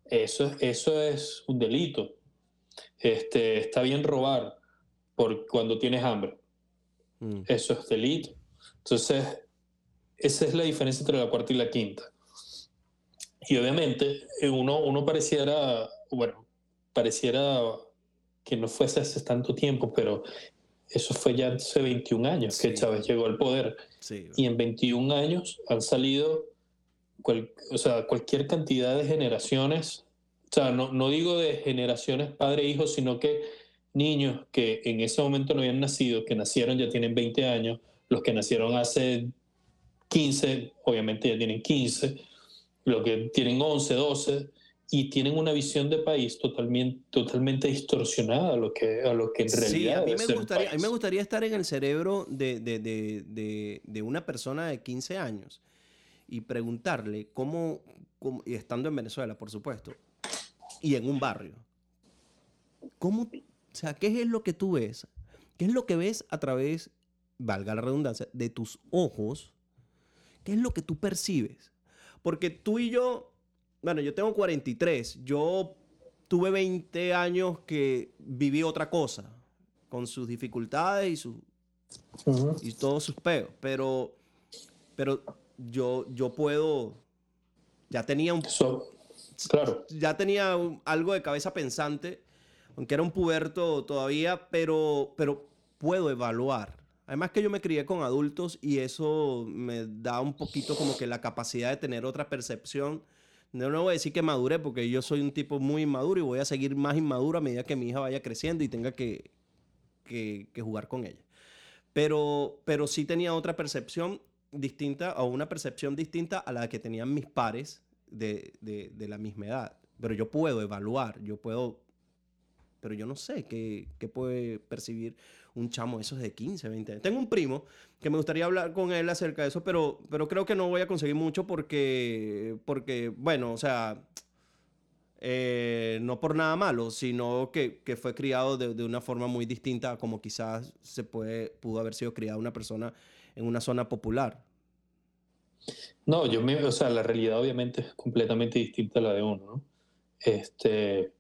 eso, eso es un delito. Este, está bien robar por cuando tienes hambre. Mm. Eso es delito. Entonces, esa es la diferencia entre la cuarta y la quinta. Y obviamente, eh, uno, uno pareciera, bueno, pareciera que no fuese hace tanto tiempo, pero eso fue ya hace 21 años que. Chávez llegó al poder. Sí. Y en 21 años han salido cual- o sea, cualquier cantidad de generaciones. O sea, no, no digo de generaciones padre-hijo, sino que niños que en ese momento no habían nacido, que nacieron ya tienen 20 años, los que nacieron hace 15, obviamente ya tienen 15, los que tienen 11, 12, y tienen una visión de país totalmente, totalmente distorsionada a lo que, a lo que en Sí, realidad a mí, me gustaría, a mí me gustaría estar en el cerebro de, de- de- de- de una persona de 15 años y preguntarle cómo, cómo- y estando en Venezuela, por supuesto, y en un barrio, ¿cómo, o sea, qué es lo que tú ves? ¿Qué es lo que ves a través, valga la redundancia, de tus ojos? ¿Qué es lo que tú percibes? Porque tú y yo, bueno, yo tengo 43, yo tuve 20 años que viví otra cosa, con sus dificultades y, sus Ujú. y todos sus peos, pero, pero yo, yo puedo, ya tenía, un, ya tenía algo de cabeza pensante, aunque era un puberto todavía, pero, pero puedo evaluar. Además que yo me crié con adultos y eso me da un poquito como que la capacidad de tener otra percepción. No, no voy a decir que madure porque yo soy un tipo muy inmaduro y voy a seguir más inmaduro a medida que mi hija vaya creciendo y tenga que, que, que jugar con ella. Pero, pero sí tenía otra percepción distinta o una percepción distinta a la que tenían mis pares de, de- de la misma edad. Pero yo puedo evaluar, yo puedo... Pero yo no sé qué, qué puede percibir un chamo de esos de 15, 20 años. Tengo un primo que me gustaría hablar con él acerca de eso, pero, pero creo que no voy a conseguir mucho porque, porque bueno, o sea, eh, no por nada malo, sino que, que fue criado de, de una forma muy distinta como quizás se puede, pudo haber sido criada una persona en una zona popular. No, yo me, o sea, la realidad obviamente es completamente distinta a la de uno, ¿no? Este,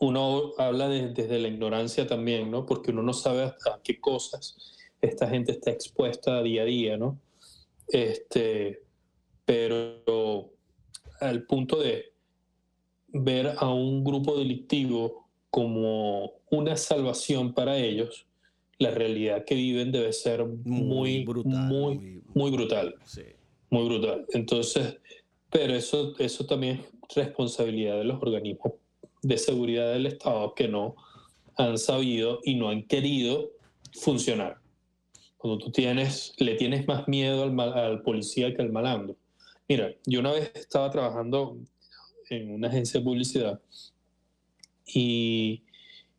uno habla de- desde la ignorancia también, ¿no? Porque uno no sabe hasta qué cosas esta gente está expuesta día a día, ¿no? Este, pero al punto de ver a un grupo delictivo como una salvación para ellos, la realidad que viven debe ser muy, brutal. muy, muy- muy brutal, sí. muy brutal. Entonces, pero eso, eso también es responsabilidad de los organismos de seguridad del Estado que no han sabido y no han querido funcionar. Cuando tú tienes, le tienes más miedo al, mal- al policía que al malandro. Mira, yo una vez estaba trabajando en una agencia de publicidad y,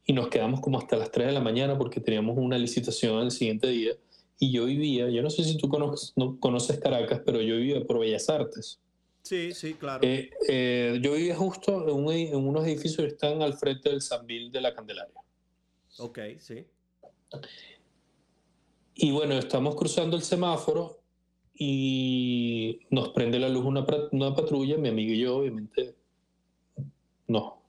y nos quedamos como hasta las 3 de la mañana porque teníamos una licitación al siguiente día y yo vivía, yo no sé si tú conoces, no conoces Caracas, pero yo vivía por Bellas Artes. Sí, sí, claro. Eh, eh, yo vivía justo en, un en unos edificios que están al frente del Sanvil de la Candelaria. ok, sí. Y bueno, estamos cruzando el semáforo y nos prende la luz una, una patrulla, mi amigo y yo, obviamente, no,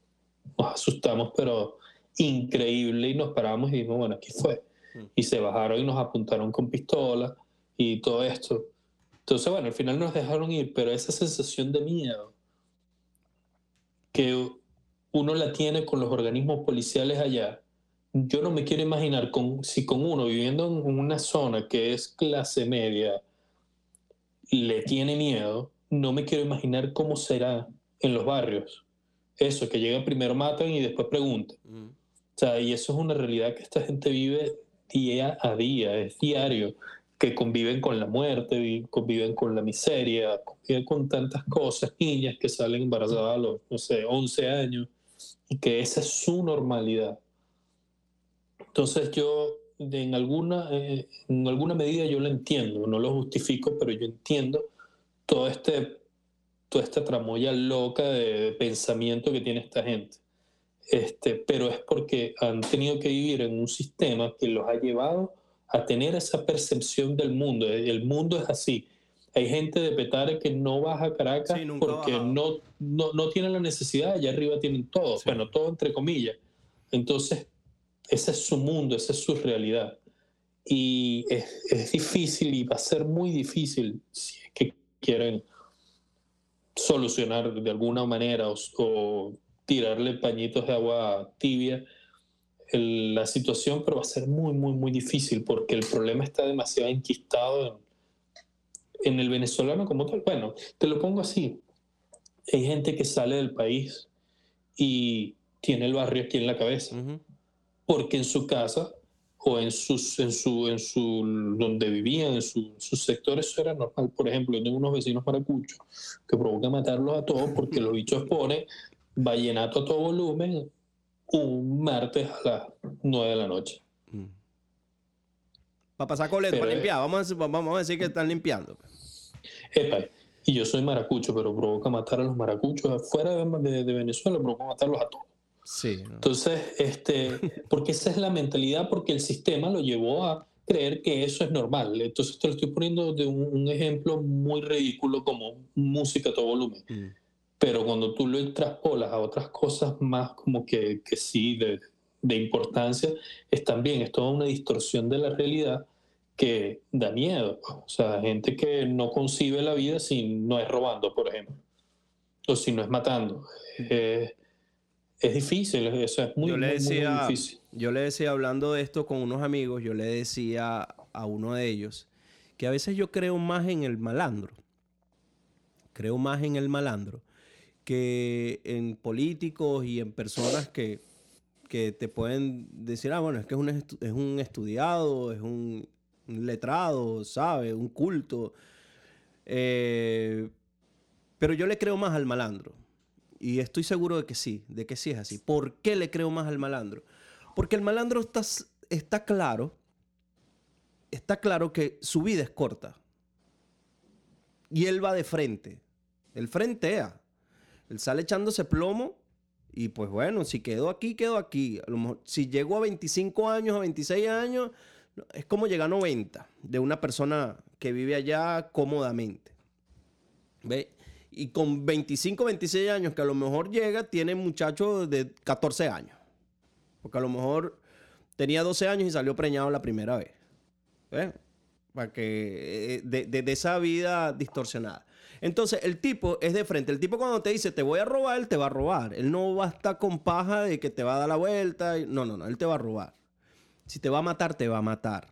nos asustamos, pero increíble, y nos paramos y dijimos, bueno, aquí fue. Mm. Y se bajaron y nos apuntaron con pistola y todo esto. Entonces, bueno, al final nos dejaron ir, pero esa sensación de miedo que uno la tiene con los organismos policiales allá, yo no me quiero imaginar con, si con uno viviendo en una zona que es clase media le tiene miedo, no me quiero imaginar cómo será en los barrios. eso, que llegan primero matan y después preguntan. Mm. Y eso es una realidad que esta gente vive día a día, es diario, que conviven con la muerte, vi- conviven con la miseria, conviven con tantas cosas, niñas que salen embarazadas a los, no sé, 11 años, y que esa es su normalidad. Entonces yo, en alguna, eh, en alguna medida yo lo entiendo, no lo justifico, pero yo entiendo todo este, toda esta tramoya loca de pensamiento que tiene esta gente. Este, pero es porque han tenido que vivir en un sistema que los ha llevado a tener esa percepción del mundo. El mundo es así. Hay gente de Petare que no baja a Caracas Sí, porque no, no, no tienen la necesidad, allá arriba tienen todo, Sí. bueno, todo entre comillas. Entonces, ese es su mundo, esa es su realidad. Y es, es difícil y va a ser muy difícil si es que quieren solucionar de alguna manera o, o tirarle pañitos de agua tibia el- la situación, pero va a ser muy, muy, muy difícil porque el problema está demasiado enquistado en, en el venezolano como tal. Bueno, te lo pongo así. Hay gente que sale del país y tiene el barrio aquí en la cabeza porque en su casa o en sus en su en su donde vivían en su- sus sectores eso era normal por ejemplo yo tengo unos vecinos maracuchos que provocan matarlos a todos porque los bichos ponen vallenato a todo volumen un martes a las 9 de la noche Para pasar coleto, para limpiar. Vamos a, decir, vamos a decir que están limpiando. Epa, y yo soy maracucho pero provoca matar a los maracuchos afuera de, de- de Venezuela provoca matarlos a todos Sí. ¿no? Entonces, este, porque esa es la mentalidad, porque el sistema lo llevó a creer que eso es normal. Entonces, te lo estoy poniendo de un, un ejemplo muy ridículo como música a todo volumen. Mm. Pero cuando tú lo traspolas a otras cosas más como que, que sí, de, de importancia, es también, es toda una distorsión de la realidad que da miedo. O sea, gente que no concibe la vida si no es robando, por ejemplo, o si no es matando. Eh, es difícil, eso es muy, yo le muy, muy, muy decía, difícil. yo le decía hablando de esto con unos amigos, yo le decía a uno de ellos que a veces yo creo más en el malandro. Creo más en el malandro que en políticos y en personas que, que te pueden decir, ah, bueno, es que es un, es un estudiado, es un, letrado, ¿sabe? Un culto. Eh, pero yo le creo más al malandro. Y estoy seguro de que sí, de que sí es así. ¿Por qué le creo más al malandro? Porque el malandro está, está claro, está claro que su vida es corta. Y él va de frente. Él frentea. Él sale echándose plomo y pues bueno, si quedó aquí, quedó aquí. A lo mejor, si llegó a 25 años, a 26 años, es como llegar a 90 de una persona que vive allá cómodamente. ¿Ve? Y con 25, 26 años, que a lo mejor llega, tiene muchachos de 14 años. Porque a lo mejor tenía 12 años y salió preñado la primera vez. ¿Ve? Para que, eh, de, de- de esa vida distorsionada. Entonces, el tipo es de frente. El tipo cuando te dice, te voy a robar, él te va a robar. Él no va a estar con paja de que te va a dar la vuelta. No, no, no, él te va a robar. Si te va a matar, te va a matar.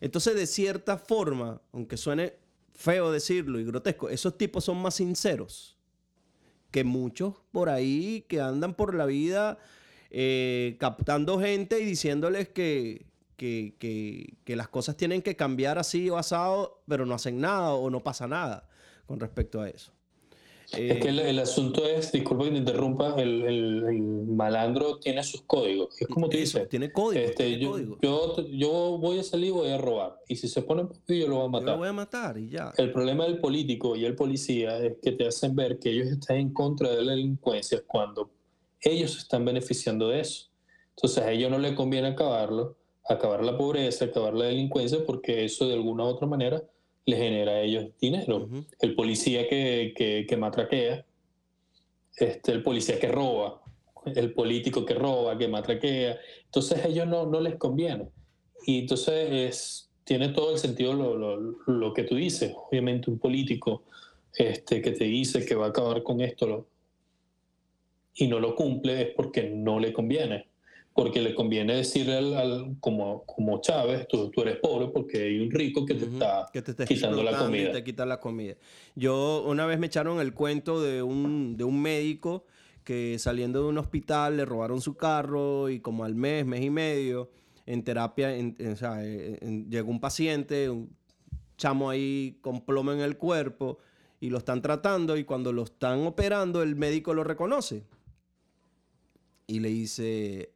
Entonces, de cierta forma, aunque suene feo decirlo y grotesco, esos tipos son más sinceros que muchos por ahí que andan por la vida eh, captando gente y diciéndoles que, que, que- que las cosas tienen que cambiar así o asado, pero no hacen nada o no pasa nada con respecto a eso. Es que el, el asunto es, disculpa que te interrumpa, el, el- el malandro tiene sus códigos. Es como tú Eso, dices. tiene código. este, tiene yo, código. yo, yo voy a salir y voy a robar. Y si se pone yo lo voy a Yo matar. lo voy a matar y ya. El problema del político y el policía es que te hacen ver que ellos están en contra de la delincuencia cuando ellos están beneficiando de eso. Entonces a ellos no les conviene acabarlo, acabar la pobreza, acabar la delincuencia, porque eso de alguna u otra manera les genera a ellos dinero. Ujú. El policía que, que, que matraquea, este, el policía que roba, el político que roba, que matraquea. Entonces a ellos no, no les conviene. Y entonces es, tiene todo el sentido lo, lo- lo que tú dices. Obviamente un político este, que te dice que va a acabar con esto lo- y no lo cumple es porque no le conviene. Porque le conviene decirle al, al- como, como Chávez, tú, tú eres pobre porque hay un rico que te Ujú, está que te está quitando la comida. te quita la comida. Yo una vez me echaron el cuento de un, de un médico que saliendo de un hospital le robaron su carro y como al mes, mes y medio, en terapia, en- en- o sea, en- llegó un paciente, un chamo ahí con plomo en el cuerpo y lo están tratando y cuando lo están operando el médico lo reconoce y le dice,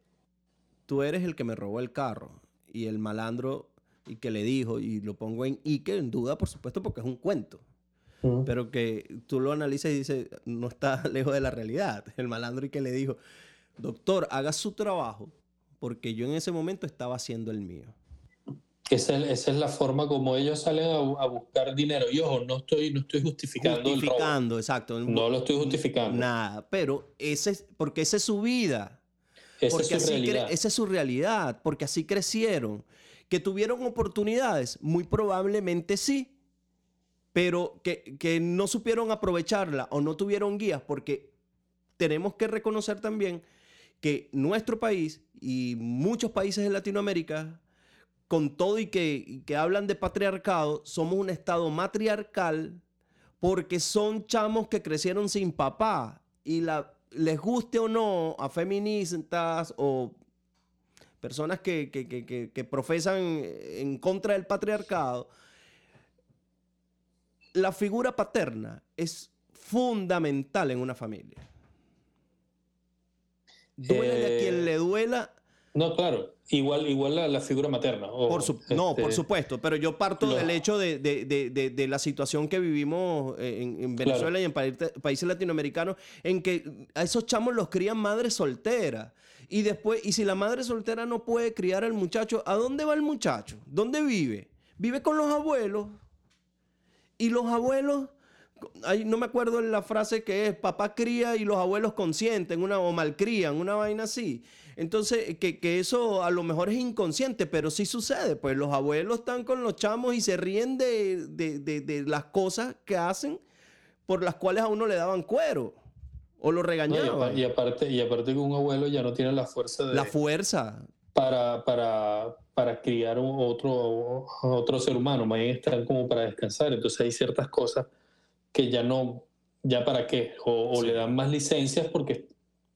tú eres el que me robó el carro y el malandro y que le dijo y lo pongo en y que en duda por supuesto porque es un cuento pero que tú lo analizas y dices, no está lejos de la realidad. El malandro y que le dijo, doctor, haga su trabajo, porque yo en ese momento estaba haciendo el mío. Esa, es- esa es la forma como ellos salen a, bu- a buscar dinero. Y ojo, no estoy, no estoy justificando, el robo. Justificando, exacto. No lo estoy justificando. Nada, pero ese es, porque esa es su vida. Esa porque es su así esa es su realidad, porque así crecieron. Que tuvieron oportunidades, muy probablemente sí, pero que, que no supieron aprovecharla o no tuvieron guías, porque tenemos que reconocer también que nuestro país y muchos países de Latinoamérica, con todo y que, y que hablan de patriarcado, somos un estado matriarcal porque son chamos que crecieron sin papá. Y la, les guste o no a feministas o personas que, que- que- que- profesan en contra del patriarcado, la figura paterna es fundamental en una familia. Duele a Eh, quien le duela, No, claro. Igual, igual la, la figura materna. ojo, por su- no, este, por supuesto, pero yo parto lo- del hecho de, de- de- de- la situación que vivimos en, en Venezuela y en pa- países latinoamericanos, en que a esos chamos los crían madres solteras. Y después, y si la madre soltera no puede criar al muchacho, ¿a dónde va el muchacho? ¿Dónde vive? Vive con los abuelos. Y los abuelos, ay, no me acuerdo la frase que es, papá cría y los abuelos consienten, una, o malcrían, una vaina así. Entonces, que, que eso a lo mejor es inconsciente, pero sí sucede. Pues los abuelos están con los chamos y se ríen de, de- de- de las cosas que hacen por las cuales a uno le daban cuero o lo no, y, apa- regañaban. y aparte, y aparte que un abuelo ya no tiene la fuerza de, La fuerza. para, para, para criar otro, otro ser humano, más bien están como para descansar. Entonces hay ciertas cosas que ya no, ya para qué, o, o Sí. le dan más licencias porque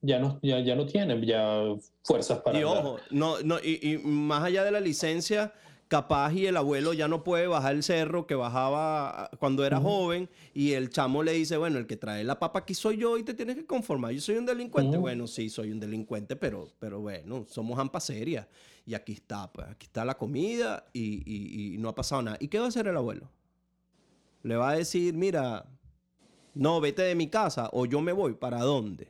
ya no, ya, ya no tienen ya fuerzas para... Y ojo, no, no, y, y más allá de la licencia, capaz y el abuelo ya no puede bajar el cerro que bajaba cuando era joven y el chamo le dice, bueno, el que trae la papa aquí soy yo y te tienes que conformar, yo soy un delincuente. Bueno, sí, soy un delincuente, pero, pero bueno, somos ampas serias y aquí está, pues aquí está la comida y, y- y no ha pasado nada. ¿Y qué va a hacer el abuelo? Le va a decir, mira, no, vete de mi casa o yo me voy, ¿para dónde?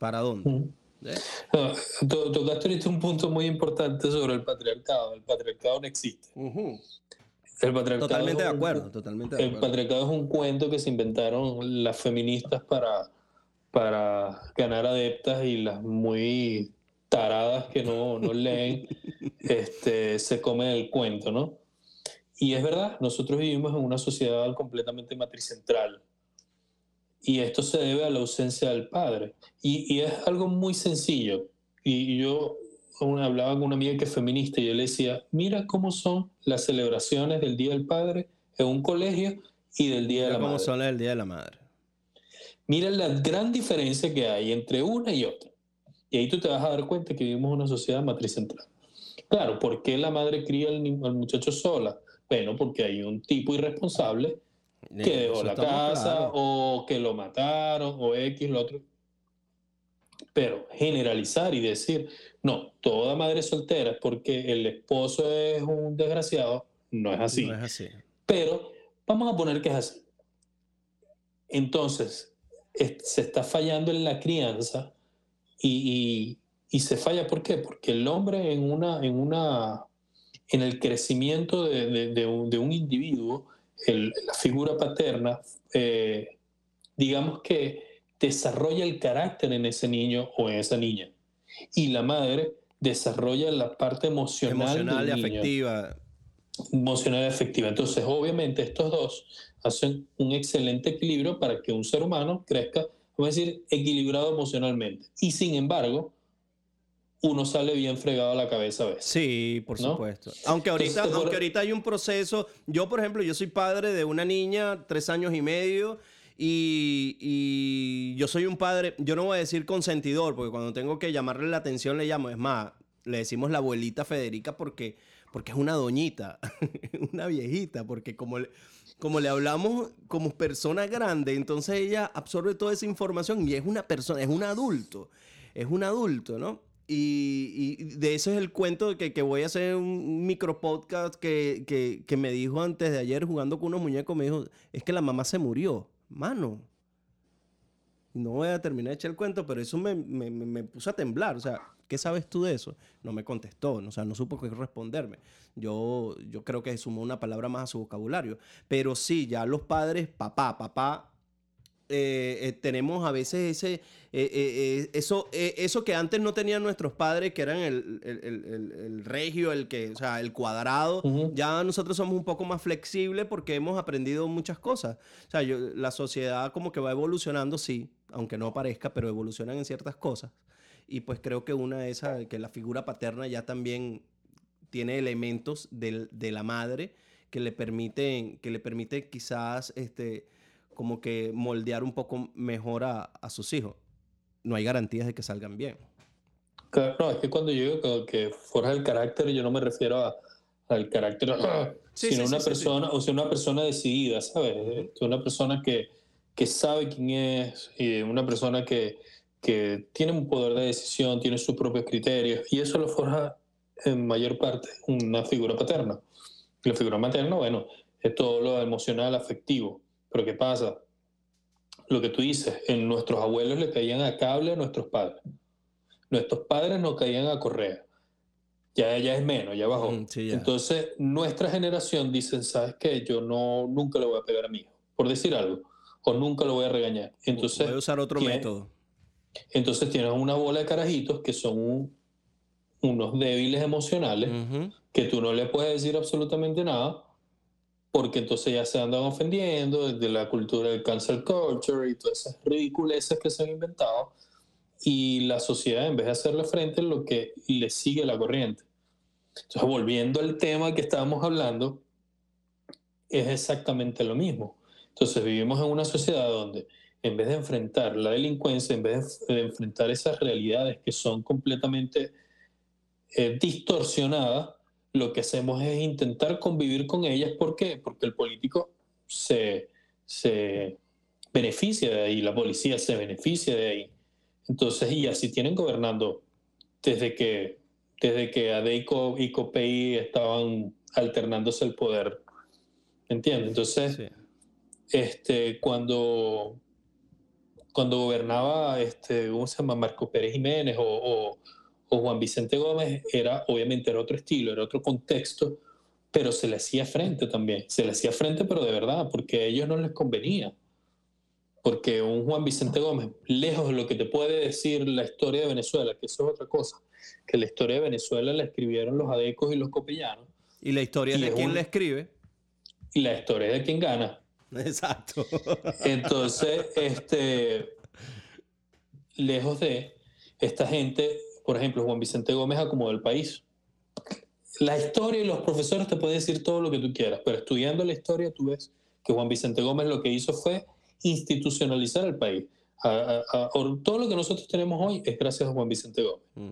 ¿Para dónde? Ujú. ¿Eh? No, to- tocaste ahorita un punto muy importante sobre el patriarcado. El patriarcado no existe. El patriarcado Totalmente de acuerdo, totalmente de El acuerdo. patriarcado es un cuento que se inventaron las feministas para, para ganar adeptas y las muy taradas que no, no leen este, se comen el cuento, ¿no? Y es verdad, nosotros vivimos en una sociedad completamente matricentral. Y esto se debe a la ausencia del padre. Y, y es algo muy sencillo. Y yo una- hablaba con una amiga que es feminista y yo le decía, mira cómo son las celebraciones del Día del Padre en un colegio y del Día de Mira la cómo Madre. son las del Día de la Madre. Mira la gran diferencia que hay entre una y otra. Y ahí tú te vas a dar cuenta que vivimos en una sociedad matricentral. Claro, ¿por qué la madre cría al muchacho sola? Bueno, porque hay un tipo irresponsable que Eh, dejó la casa claros. o que lo mataron o X, lo otro. Pero generalizar y decir, no, toda madre soltera es porque el esposo es un desgraciado, no es así. No es así. Pero vamos a poner que es así. Entonces, es- se está fallando en la crianza y, y- y se falla ¿por qué? Porque el hombre en una, en una, en el crecimiento de, de- de un, de un individuo, el- la figura paterna, eh, digamos que desarrolla el carácter en ese niño o en esa niña. Y la madre desarrolla la parte emocional, Emocional y niño afectiva. emocional y afectiva. Entonces, obviamente, estos dos hacen un excelente equilibrio para que un ser humano crezca, vamos a decir, equilibrado emocionalmente. Y sin embargo, uno sale bien fregado a la cabeza a veces. Sí, por ¿No? supuesto. Aunque ahorita, Entonces, aunque ahorita hay un proceso. Yo, por ejemplo, yo soy padre de una niña, tres años y medio, Y, y yo soy un padre, yo no voy a decir consentidor, porque cuando tengo que llamarle la atención le llamo. Es más, le decimos la abuelita Federica porque, porque es una doñita, una viejita, porque como le, como le hablamos como persona grande, entonces ella absorbe toda esa información y es una persona, es un adulto, es un adulto, ¿no? Y, de eso es el cuento que, que voy a hacer un micro podcast que, que, me dijo antes de ayer jugando con unos muñecos, me dijo, es que la mamá se murió, mano. No voy a terminar de echar el cuento, pero eso me, me, me- puso a temblar. O sea, ¿qué sabes tú de eso? No me contestó, o sea, no supo qué responderme. Yo, yo creo que sumó una palabra más a su vocabulario. Pero sí, ya los padres, papá, papá, eh, eh, tenemos a veces ese, eh, eh, eh, eso, eh, eso que antes no tenían nuestros padres, que eran el, el- el- el- regio, el que, o sea, el cuadrado. Ujú. Ya nosotros somos un poco más flexibles porque hemos aprendido muchas cosas. O sea, yo- la sociedad como que va evolucionando, sí, aunque no parezca, pero evolucionan en ciertas cosas. Y pues creo que una de esas, que la figura paterna ya también tiene elementos del- de la madre que le permiten, que le permite quizás este, como que moldear un poco mejor a, a sus hijos. No hay garantías de que salgan bien. Claro, no, es que cuando yo digo que, forja el carácter, yo no me refiero a- al carácter, Sí, sino sí, una sí, persona, o sea, una persona decidida, ¿sabes? Este, Una persona que, que sabe quién es, y una persona que, que tiene un poder de decisión, tiene sus propios criterios, y eso lo forja en mayor parte una figura paterna. La figura materna, bueno, es todo lo emocional, afectivo. Pero ¿qué pasa? Lo que tú dices, en nuestros abuelos le caían a cable a nuestros padres. Nuestros padres no caían a correa. Ya, ya es menos, ya bajó. Mm, sí, ya. Entonces, nuestra generación dice, ¿sabes qué? Yo no, nunca le voy a pegar a mi hijo, por decir algo, o nunca lo voy a regañar. Entonces, Voy a usar otro ¿quién- método. entonces tienes una bola de carajitos que son un- unos débiles emocionales que tú no le puedes decir absolutamente nada, porque entonces ya se andan ofendiendo desde la cultura del cancel culture y todas esas ridiculeces que se han inventado, y la sociedad, en vez de hacerle frente, lo que le sigue la corriente. Entonces, volviendo al tema que estábamos hablando, es exactamente lo mismo. Entonces, vivimos en una sociedad donde, en vez de enfrentar la delincuencia, en vez de enfrentar esas realidades que son completamente eh, distorsionadas, lo que hacemos es intentar convivir con ellas. ¿Por qué? Porque el político se, se beneficia de ahí, la policía se beneficia de ahí. Entonces, y así tienen gobernando desde que, desde que Adeico y Copey estaban alternándose el poder. ¿Entiendes? Entonces, Sí. este, cuando, cuando gobernaba, este, ¿cómo se llama? Marco Pérez Jiménez o, o- Juan Vicente Gómez, era, obviamente era otro estilo, era otro contexto, pero se le hacía frente también. Se le hacía frente, pero de verdad, porque a ellos no les convenía. Porque un Juan Vicente Gómez, lejos de lo que te puede decir la historia de Venezuela, que eso es otra cosa, que la historia de Venezuela la escribieron los adecos y los copellanos, Y la historia Y de un- la escribe. y la historia es de quien gana. Exacto. Entonces, este, lejos de esta gente, por ejemplo, Juan Vicente Gómez acomodó el país. La historia y los profesores te pueden decir todo lo que tú quieras, pero estudiando la historia tú ves que Juan Vicente Gómez lo que hizo fue institucionalizar el país. A- a- a- or- todo lo que nosotros tenemos hoy es gracias a Juan Vicente Gómez, Mm.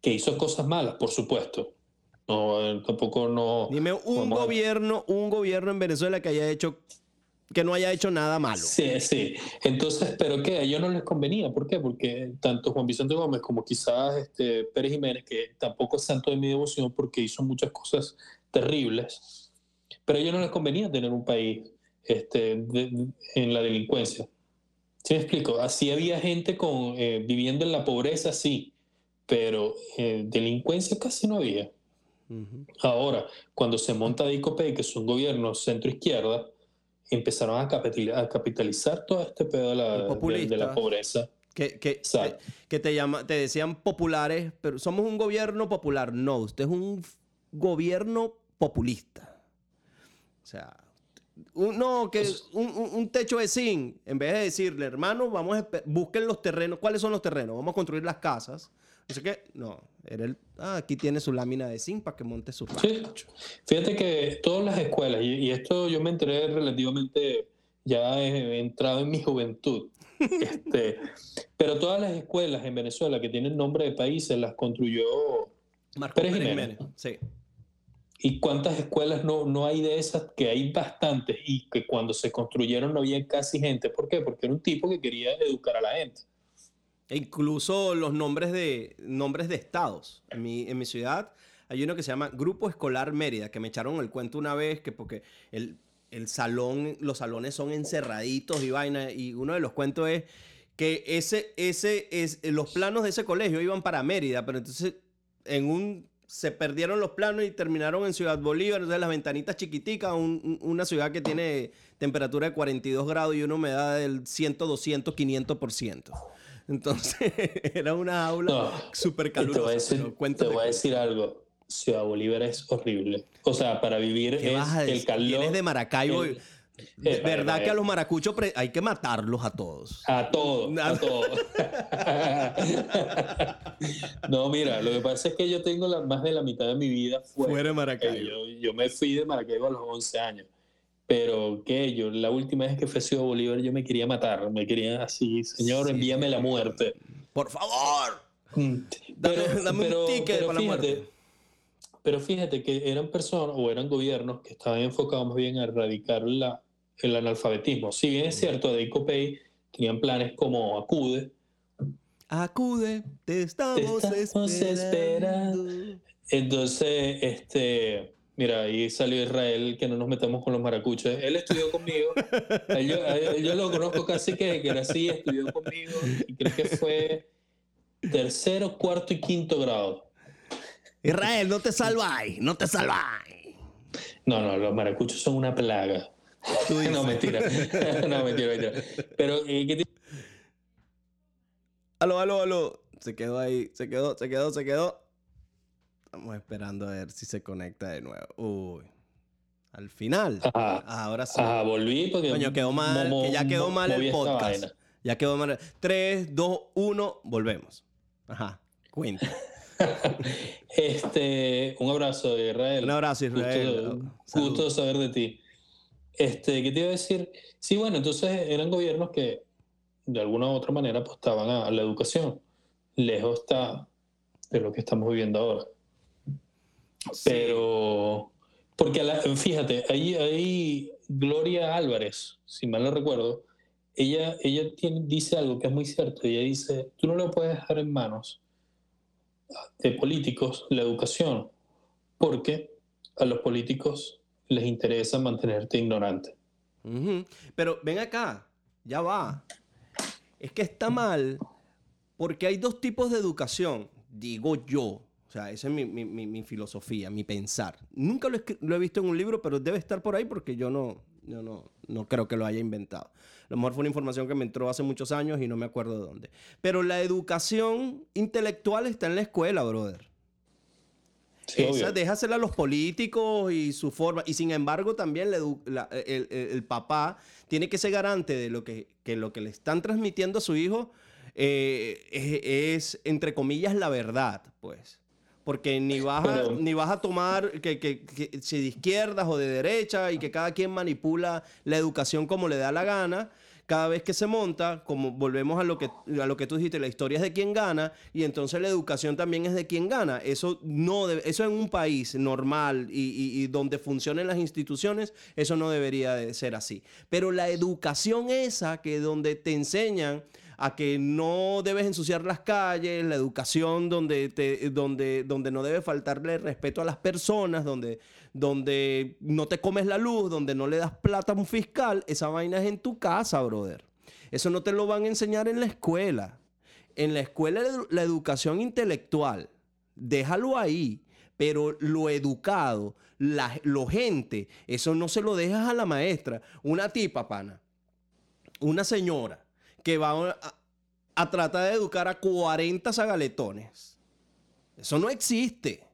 que hizo cosas malas, por supuesto. No, eh, tampoco no. Dime un gobierno, un gobierno en Venezuela que haya hecho, que no haya hecho nada malo. Sí, sí. Entonces, ¿pero qué? A ellos no les convenía. ¿Por qué? Porque tanto Juan Vicente Gómez como quizás este, Pérez Jiménez, que tampoco es santo de mi devoción porque hizo muchas cosas terribles, pero a ellos no les convenía tener un país este, de- en la delincuencia. ¿Sí me explico? Así había gente con, eh, viviendo en la pobreza, sí, pero eh, delincuencia casi no había. Ahora, cuando se monta DICOPEI, que es un gobierno centro-izquierda, empezaron a capitalizar, a capitalizar todo este pedo de la, de- la pobreza. Que, que, que te, llama, te decían populares, pero somos un gobierno popular. No, usted es un gobierno populista. O sea, un- no, que Pues- un, un- techo de zinc, en vez de decirle, hermano, vamos a busquen los terrenos. ¿Cuáles son los terrenos? Vamos a construir las casas. No sé qué. No, era el, ah, aquí tiene su lámina de zinc para que monte su Sí. Fíjate que todas las escuelas, y, y esto yo me enteré relativamente ya he entrado en mi juventud. Este, pero todas las escuelas en Venezuela que tienen nombre de países las construyó. Marco Pérez Pérez Jiménez. Jiménez. Sí. ¿Y cuántas escuelas no, no hay de esas? Que hay bastantes y que cuando se construyeron no había casi gente. ¿Por qué? Porque era un tipo que quería educar a la gente. E incluso los nombres de, nombres de estados. En mi, en mi ciudad hay uno que se llama Grupo Escolar Mérida, que me echaron el cuento una vez, que porque el, el salón, los salones son encerraditos y vaina, y uno de los cuentos es que ese, ese, es, los planos de ese colegio iban para Mérida, pero entonces en un se perdieron los planos y terminaron en Ciudad Bolívar, entonces las ventanitas chiquiticas, un- un- una ciudad que tiene temperatura de 42 grados y una humedad del 100, 200, 500%. Entonces era una aula No, súper Y te voy a calurosa. decir, te voy a decir algo. Ciudad Bolívar es horrible. O sea, para vivir ¿Qué es el calor. Vienes de Maracaibo. el- Eh, verdad que a los maracuchos hay que matarlos a todos. A todo, a Nada. todo. no, mira, lo que pasa es que yo tengo la- más de la mitad de mi vida fuera. Fuera de Maracaibo. Yo, yo me fui de Maracaibo a los 11 años. Pero que yo, la última vez que fui a Ciudad Bolívar, yo me quería matar. Me quería así, señor, Sí. envíame la muerte. Por favor. Mm, Dame- dame un ticket pero para la fíjate, muerte. pero fíjate que eran personas o eran gobiernos que estaban enfocados más bien a erradicar la, el analfabetismo. Si bien es cierto, de Icopay tenían planes como Acude, Acude, te estamos, Te estamos esperando. entonces, este, mira, ahí salió Israel, que no nos metamos con los maracuchos. Él estudió conmigo, él yo, a él yo lo conozco casi que, que era así, estudió conmigo y creo que fue tercero, cuarto y quinto grado. Israel, no te salváis, no te salváis. No, no, los maracuchos son una plaga. No, mentira. no, mentira, mentira. Pero, eh, ¿qué te- Aló, aló, aló. Se quedó ahí, se quedó, se quedó, se quedó. Estamos esperando a ver si se conecta de nuevo. Uy. Al final. Ajá. Ah, ahora sí. Ajá, volví porque... Coño, quedó mal, mo- que ya quedó mo- mal el podcast. Ya quedó mal. 3, 2, 1, volvemos. Ajá. Cuenta. Este, un abrazo Israel. Un abrazo, Israel. Gusto, gusto saber de ti. Este, ¿qué te iba a decir? Sí, bueno, entonces eran gobiernos que de alguna u otra manera apostaban a, a la educación. Lejos está de lo que estamos viviendo ahora. Pero, porque la- fíjate, ahí, ahí Gloria Álvarez, si mal no recuerdo, ella, ella tiene- dice algo que es muy cierto. Ella dice, tú no le puedes dejar en manos de políticos la educación, porque a los políticos les interesa mantenerte ignorante. Pero ven acá, ya va. Es que está mal porque hay dos tipos de educación, digo yo. O sea, esa es mi, mi- mi- mi filosofía, mi pensar. Nunca lo, he visto en un libro, pero debe estar por ahí porque yo no, yo no, no creo que lo haya inventado. A lo mejor fue una información que me entró hace muchos años y no me acuerdo de dónde. Pero la educación intelectual está en la escuela, brother. Sí, Esa déjasela a los políticos y su forma. Y sin embargo, también la edu- la- el, el- el papá tiene que ser garante de lo que, que lo que le están transmitiendo a su hijo eh, es, es, entre comillas, la verdad, pues. Porque ni vas a, ni vas a tomar que, que- que si de izquierdas o de derecha y que cada quien manipula la educación como le da la gana. Cada vez que se monta, como volvemos a lo que, a lo que tú dijiste, la historia es de quien gana y entonces la educación también es de quien gana. Eso, no debe- eso en un país normal y, y- y donde funcionen las instituciones, eso no debería de ser así. Pero la educación esa que donde te enseñan a que no debes ensuciar las calles, la educación donde, te, donde, donde no debe faltarle respeto a las personas, donde, donde no te comes la luz, donde no le das plata a un fiscal, esa vaina es en tu casa, brother. Eso no te lo van a enseñar en la escuela. En la escuela la edu- la educación intelectual, déjalo ahí, pero lo educado, lo gente, eso no se lo dejas a la maestra. Una tipa, pana, una señora que va a, tratar de educar a 40 zagaletones. Eso no existe.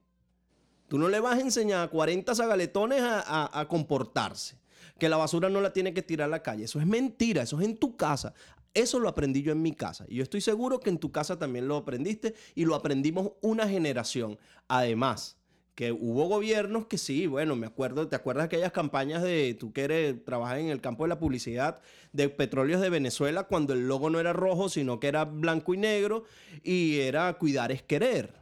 Tú no le vas a enseñar a 40 zagaletones a comportarse. Que la basura no la tiene que tirar a la calle. Eso es mentira. Eso es en tu casa. Eso lo aprendí yo en mi casa. Y yo estoy seguro que en tu casa también lo aprendiste y lo aprendimos una generación. Además, que hubo gobiernos que sí, bueno, me acuerdo, ¿te acuerdas de aquellas campañas de tú que eres, en el campo de la publicidad de petróleos de Venezuela cuando el logo no era rojo, sino que era blanco y negro y era cuidar es querer?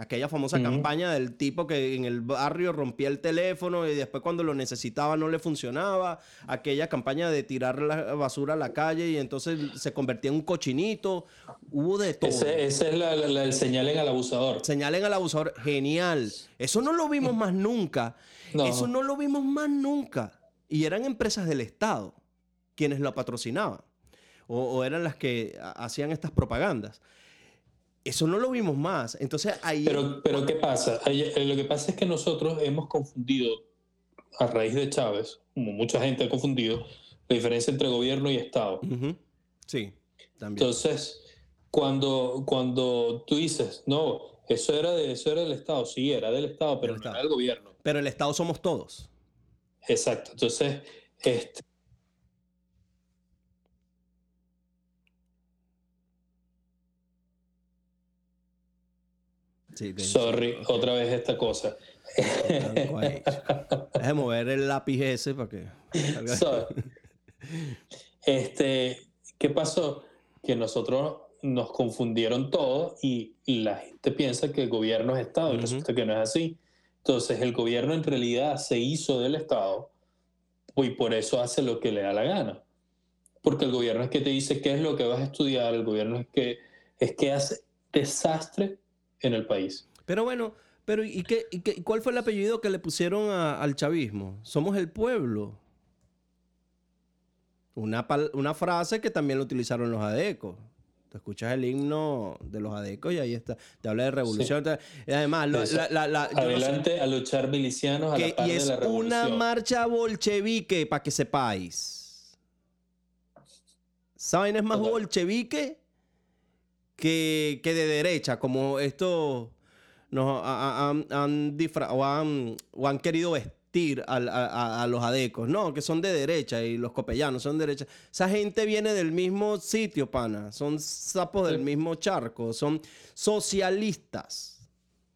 Aquella famosa campaña del tipo que en el barrio rompía el teléfono y después cuando lo necesitaba no le funcionaba. Aquella campaña de tirar la basura a la calle y entonces se convertía en un cochinito. Hubo de todo. Ese, ese es la, la- la- el señalen al abusador. Señalen al abusador. Genial. Eso no lo vimos más nunca. No. Eso no lo vimos más nunca. Y eran empresas del Estado quienes lo patrocinaban. O, o eran las que ha- hacían estas propagandas. Eso no lo vimos más. Entonces ahí... Pero, pero ¿qué pasa? Eh, Lo que pasa es que nosotros hemos confundido, a raíz de Chávez, como mucha gente ha confundido, la diferencia entre gobierno y Estado. Sí, también. Entonces, cuando, cuando tú dices, no, eso era, de, eso era del Estado, sí, era del Estado, pero no Estado. era del gobierno. Pero el Estado somos todos. Exacto. Entonces, este, Sí, sorry, otra vez esta cosa. Déjame mover el lápiz ese para que... So, este, ¿qué pasó? Que nosotros nos confundieron todo y la gente piensa que el gobierno es Estado y Ujú. resulta que no es así. Entonces el gobierno en realidad se hizo del Estado y por eso hace lo que le da la gana. Porque el gobierno es que te dice qué es lo que vas a estudiar, el gobierno es que, es que hace desastre en el país. Pero bueno, pero ¿y, qué, y qué- cuál fue el apellido que le pusieron a- al chavismo? Somos el pueblo. Una, una frase que también lo utilizaron los adecos. Tú escuchas el himno de los adecos y ahí está. Te habla de revolución. y además, lo- la- la- la- yo no sé- Adelante a luchar milicianos a que- la par y de es la revolución. una marcha bolchevique, para que sepáis. ¿Saben? Es más bolchevique que, que de derecha, como esto nos ha- ha- han, han disfra- o han, o han querido vestir a, a- a los adecos. No, que son de derecha y los copellanos son de derecha. Esa gente viene del mismo sitio, pana. Son sapos del mismo charco. Son socialistas.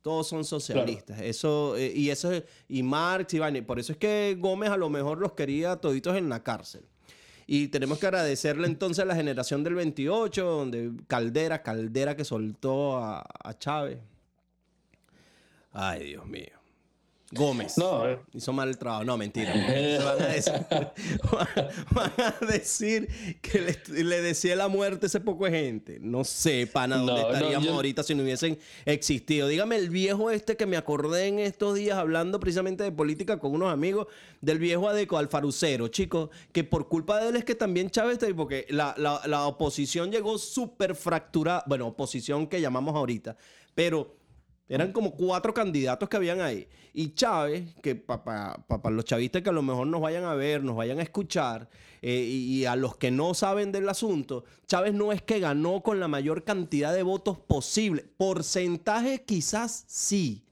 Todos son socialistas. Eso, eh, y eso es- y Marx y vaina. Por eso es que Gómez a lo mejor los quería toditos en la cárcel. Y tenemos que agradecerle entonces a la generación del 28, donde Caldera, Caldera que soltó a, a Chávez. Ay, Dios mío. Gómez. No, eh, Hizo mal el trabajo. No, mentira. Se Van a decir, van a decir que le, le decía la muerte a ese poco de gente. No sé, pana, dónde No, no, estaríamos yo- ahorita si no hubiesen existido. Dígame el viejo este que me acordé en estos días hablando precisamente de política con unos amigos del viejo Adeco Alfarucero, chicos, que por culpa de él es que también Chávez está ahí, porque la, la- la oposición llegó súper fracturada. Bueno, oposición que llamamos ahorita, pero eran como cuatro candidatos que habían ahí. Y Chávez, que para los chavistas que a lo mejor nos vayan a ver, nos vayan a escuchar, eh, y, y a los que no saben del asunto, Chávez no es que ganó con la mayor cantidad de votos posible. Porcentaje quizás sí.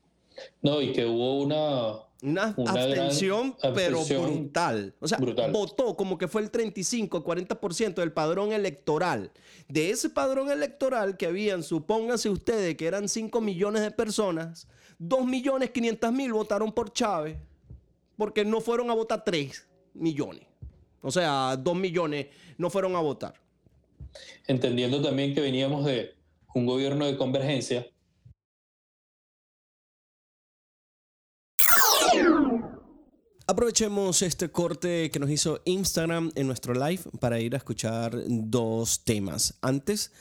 no, y que hubo una, Una, abstención, pero abstención brutal. O sea, brutal. votó como que fue el 35, 40% del padrón electoral. De ese padrón electoral que habían, supónganse ustedes que eran 5 millones de personas, 2 millones 500 mil votaron por Chávez, porque no fueron a votar 3 millones. O sea, 2 millones no fueron a votar. entendiendo también que veníamos de un gobierno de convergencia. Aprovechemos este corte que nos hizo Instagram en nuestro live para ir a escuchar dos temas. Antes,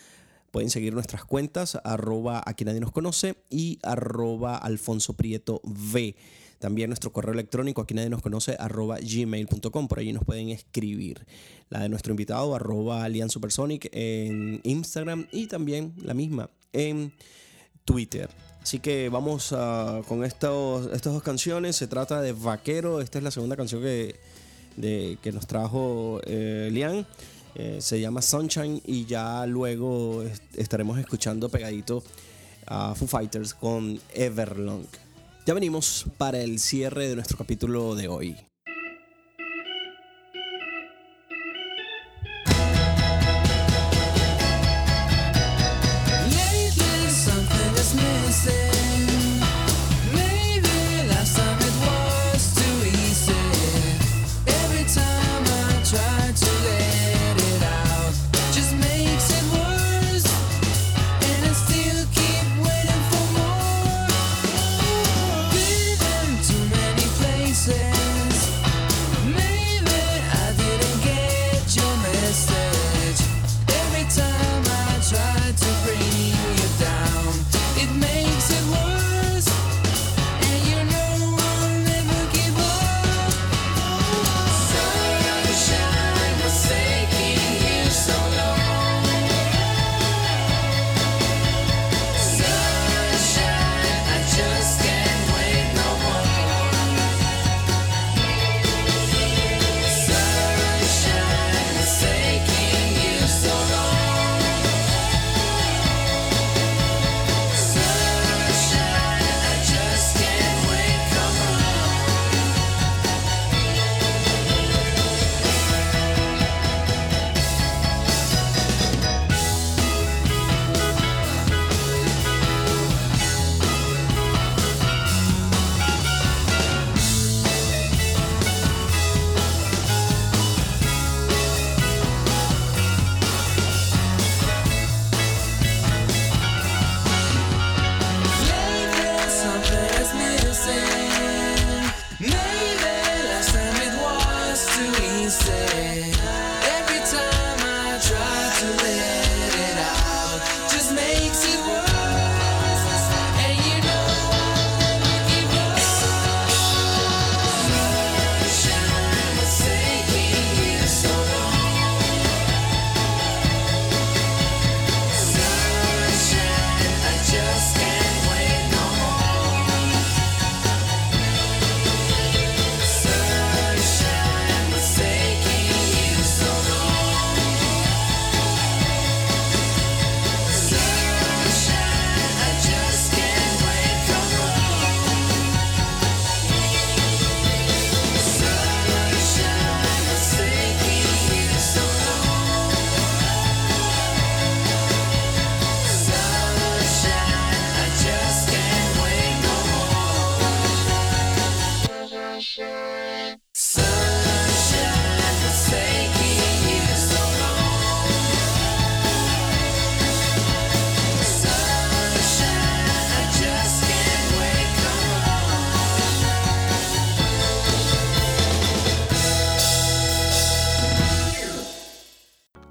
pueden seguir nuestras cuentas, arroba aquí nadie nos conoce y arroba Alfonso Prieto V. También nuestro correo electrónico, aquí nadie nos conoce, arroba gmail.com. Por allí nos pueden escribir. La de nuestro invitado, arroba Alian Supersonic en Instagram y también la misma en Twitter. Así que vamos a- con estos, estas dos canciones. Se trata de Vaquero. Esta es la segunda canción que, nos trajo eh, Lian. Eh, se llama Sunshine y ya luego est- estaremos escuchando pegadito a Foo Fighters con Everlong. Ya venimos para el cierre de nuestro capítulo de hoy.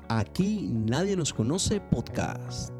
Aquí Nadie nos conoce podcast.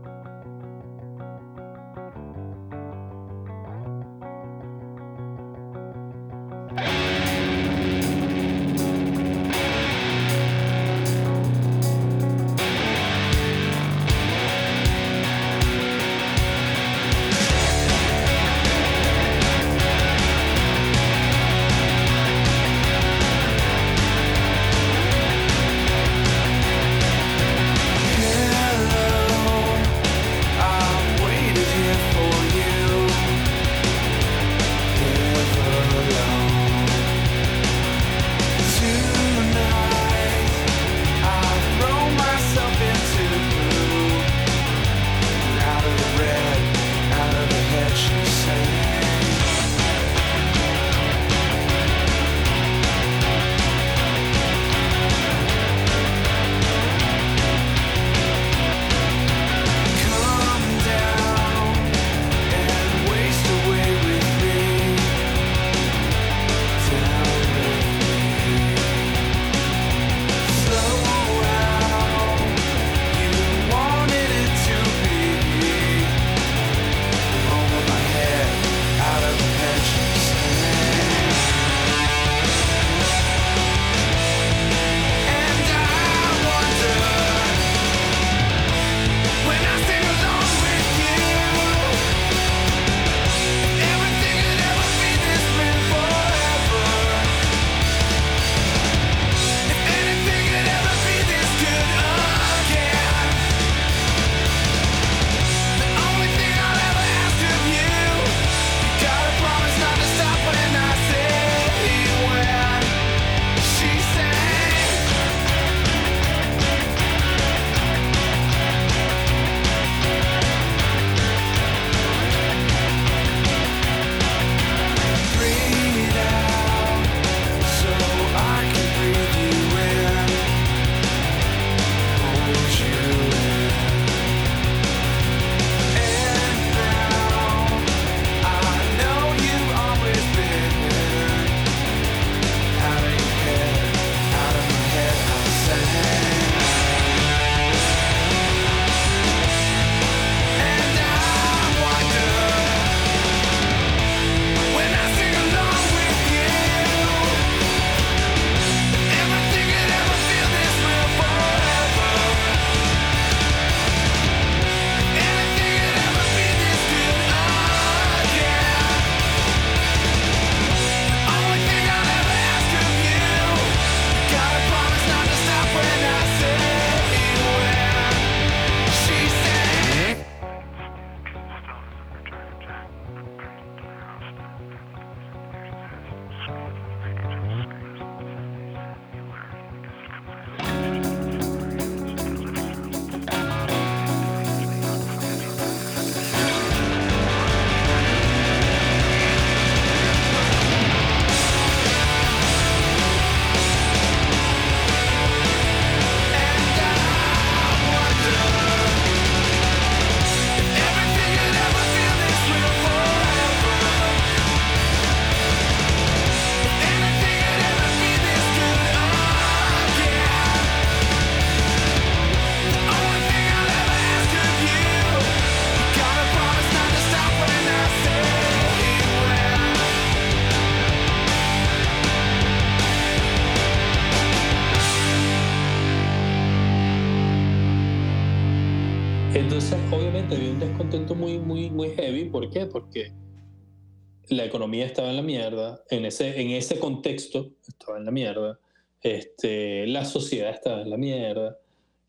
Ese, en ese contexto estaba en la mierda, este, la sociedad estaba en la mierda,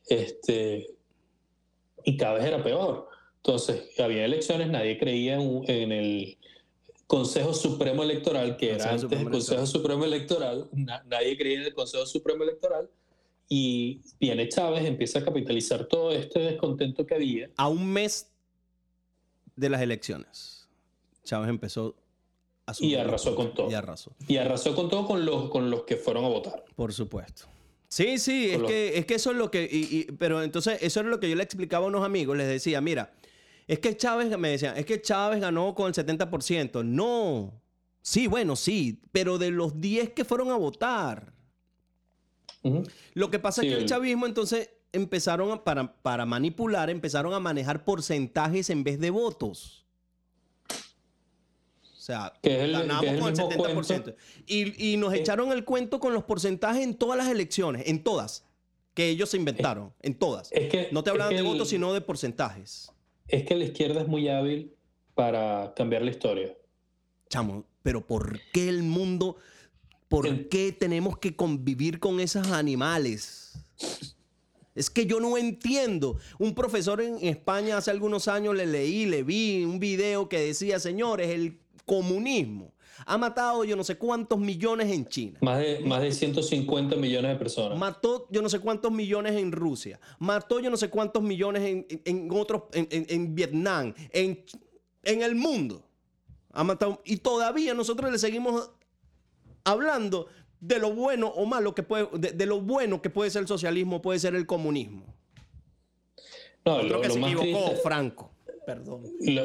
este, y cada vez era peor. Entonces, había elecciones, nadie creía en, el Consejo Supremo Electoral, que era antes Supremo del Consejo Supremo Electoral, na- nadie creía en el Consejo Supremo Electoral, y viene Chávez, empieza a capitalizar todo este descontento que había. A un mes de las elecciones, Chávez empezó Y arrasó con todo. Y arrasó, Y arrasó con todo con los, con los que fueron a votar. por supuesto. Sí, sí, es los- que, es que eso es lo que... y- y- pero entonces, eso era lo que yo le explicaba a unos amigos. Les decía, mira, es que Chávez, me decían, es que Chávez ganó con el 70%. No. Sí, bueno, sí, pero de los 10 que fueron a votar. Lo que pasa Sí, es que el el- chavismo entonces empezaron a- para, para manipular, empezaron a manejar porcentajes en vez de votos. O sea, el- ganamos con el mismo 70%. Y, y nos echaron el cuento con los porcentajes en todas las elecciones, en todas, que ellos se inventaron, en todas. Es que, No te que de votos, sino de porcentajes. Es que la izquierda es muy hábil para cambiar la historia. Chamo, pero ¿por qué el mundo, por El- qué tenemos que convivir con esos animales? Es que yo no entiendo. Un profesor en España hace algunos años le leí, le vi un video que decía, señores, el comunismo ha matado yo no sé cuántos millones en China. Más de, más de 150 millones de personas. Mató yo no sé cuántos millones en Rusia. Mató yo no sé cuántos millones en, en- en otros, en, en- Vietnam, en, en el mundo. Ha matado. Y todavía nosotros le seguimos hablando de lo bueno o malo que puede, de, de lo bueno que puede ser el socialismo, puede ser el comunismo. no, Otro lo, que lo se más equivocó, triste, Franco. Perdón. lo,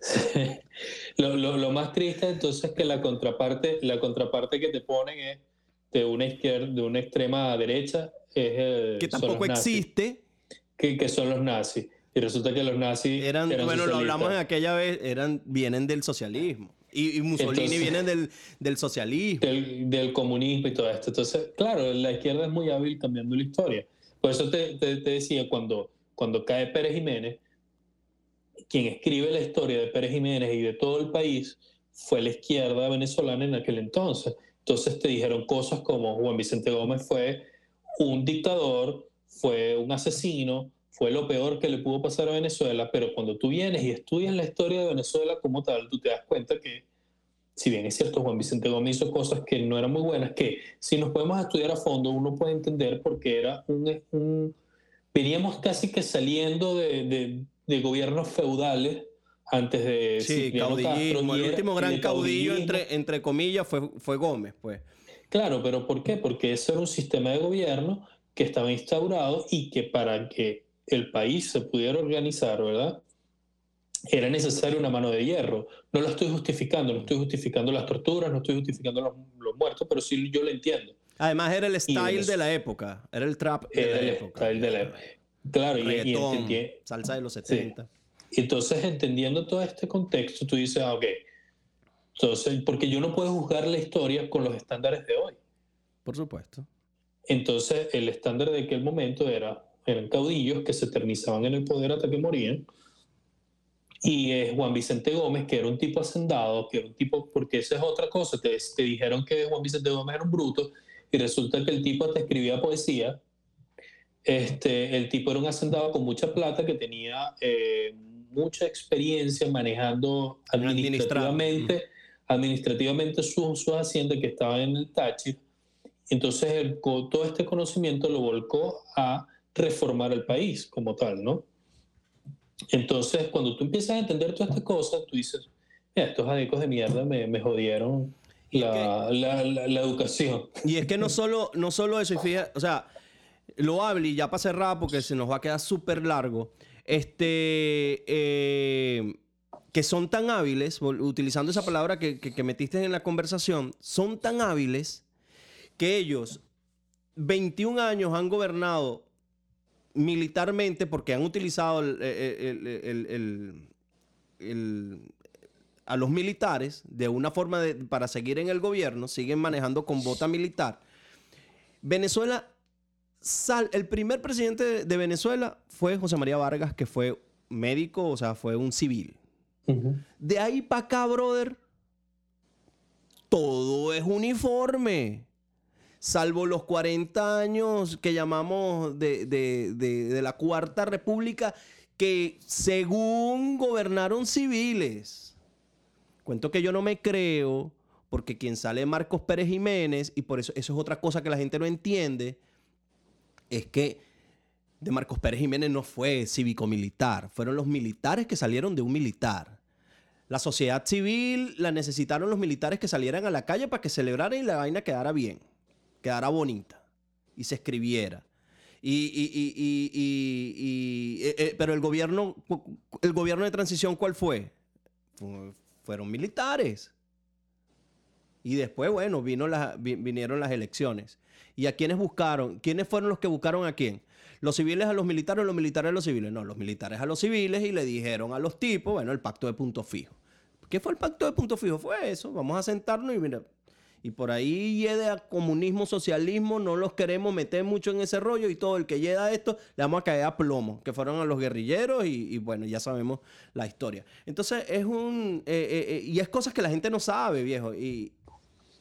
lo- lo- lo más triste entonces es que la contraparte, la contraparte que te ponen es de una izquierda, de una extrema derecha, es el- Que son tampoco existe. que, que son los nazis. Y resulta que los nazis Eran, bueno, lo socialistas. hablamos en aquella vez, eran, vienen del socialismo. Y, y Mussolini Entonces- viene del, del socialismo. del, del comunismo y todo esto. Entonces, claro, la izquierda es muy hábil cambiando la historia. Por eso te, te- te decía, cuando, cuando cae Pérez Jiménez, quien escribe la historia de Pérez Jiménez y de todo el país fue la izquierda venezolana en aquel entonces. Entonces te dijeron cosas como Juan Vicente Gómez fue un dictador, fue un asesino, fue lo peor que le pudo pasar a Venezuela, pero cuando tú vienes y estudias la historia de Venezuela como tal, tú te das cuenta que si bien es cierto, Juan Vicente Gómez hizo cosas que no eran muy buenas, que si nos podemos estudiar a fondo, uno puede entender porque era un... un- veníamos casi que saliendo de, de- de gobiernos feudales antes de Sí, caudillismo. El último gran caudillo, caudillismo. entre, entre comillas, fue, fue Gómez, pues. Claro, pero ¿por qué? Porque ese era un sistema de gobierno que estaba instaurado y que para que el país se pudiera organizar, ¿verdad? Era necesaria una mano de hierro. No lo estoy justificando, no estoy justificando las torturas, no estoy justificando los, los muertos, pero sí yo lo entiendo. Además, era el style de la época. Era el trap de Era la el época. style de la época. Claro, y, y salsa de los 70. Entonces, entendiendo todo este contexto, tú dices, ah, ok. Entonces, porque yo no puedo juzgar la historia con los estándares de hoy. Por supuesto. Entonces, el estándar de aquel momento era, eran caudillos que se eternizaban en el poder hasta que morían. Y es Juan Vicente Gómez, que era un tipo hacendado, que era un tipo, porque esa es otra cosa, te, te dijeron que Juan Vicente Gómez era un bruto, y resulta que el tipo te escribía poesía. Este, el tipo era un hacendado con mucha plata que tenía eh, mucha experiencia manejando administrativamente, administrativamente su, su hacienda que estaba en el Táchira. Entonces, con todo este conocimiento lo volcó a reformar el país como tal, ¿no? Entonces, cuando tú empiezas a entender todas estas cosas, tú dices, mira, estos adicos de mierda me, me jodieron la, la- la- la educación. Y es que no solo, no solo eso, y fíjate, o sea, lo hable y ya para cerrar porque se nos va a quedar súper largo. Este, eh, que son tan hábiles, utilizando esa palabra que, que- metiste en la conversación, son tan hábiles que ellos 21 años han gobernado militarmente porque han utilizado el- el- el- a los militares de una forma de- para seguir en el gobierno, siguen manejando con bota militar. Venezuela, sal- el primer presidente de, Venezuela fue José María Vargas, que fue médico, o sea, fue un civil. De ahí para acá, brother, todo es uniforme. Salvo los 40 años que llamamos de, de- de- de la Cuarta República, que según gobernaron civiles. Cuento que yo no me creo, porque quien sale es Marcos Pérez Jiménez, y por eso eso es otra cosa que la gente no entiende, es que de Marcos Pérez Jiménez no fue cívico-militar, fueron los militares que salieron de un militar. La sociedad civil la necesitaron los militares que salieran a la calle para que celebraran y la vaina quedara bien, quedara bonita y se escribiera. Y, y- y- y- eh, eh, pero el gobierno, el gobierno de transición, ¿cuál fue? Fu- Fueron militares. Y después, bueno, vinieron las elecciones. ¿Y a quiénes buscaron? ¿Quiénes fueron los que buscaron a quién? ¿Los civiles a los militares o los militares a los civiles? No, los militares a los civiles y le dijeron a los tipos, bueno, el pacto de punto fijo. ¿Qué fue el pacto de punto fijo? Fue eso, vamos a sentarnos y mira, y por ahí llega comunismo, socialismo, no los queremos meter mucho en ese rollo y todo el que llega a esto le vamos a caer a plomo, que fueron a los guerrilleros y, y bueno, ya sabemos la historia. Entonces es un... eh, eh, eh, y es cosas que la gente no sabe, viejo, y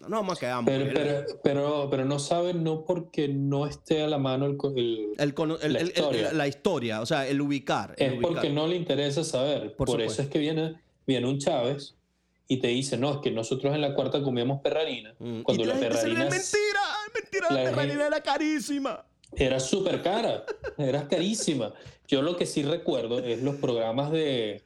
no vamos a quedar Pero, muy- pero, pero, pero no saben, no porque no esté a la mano el, el- el la historia. la historia, o sea, el ubicar. es ubicar. porque no le interesa saber. Por Por, eso es que viene, viene un Chávez y te dice, no, es que nosotros en la cuarta comíamos perrarina. Mm. Cuando Y la la perrarina es mentira, es mentira, la, la perrarina era carísima. era súper cara, era carísima. Yo lo que sí recuerdo es los programas de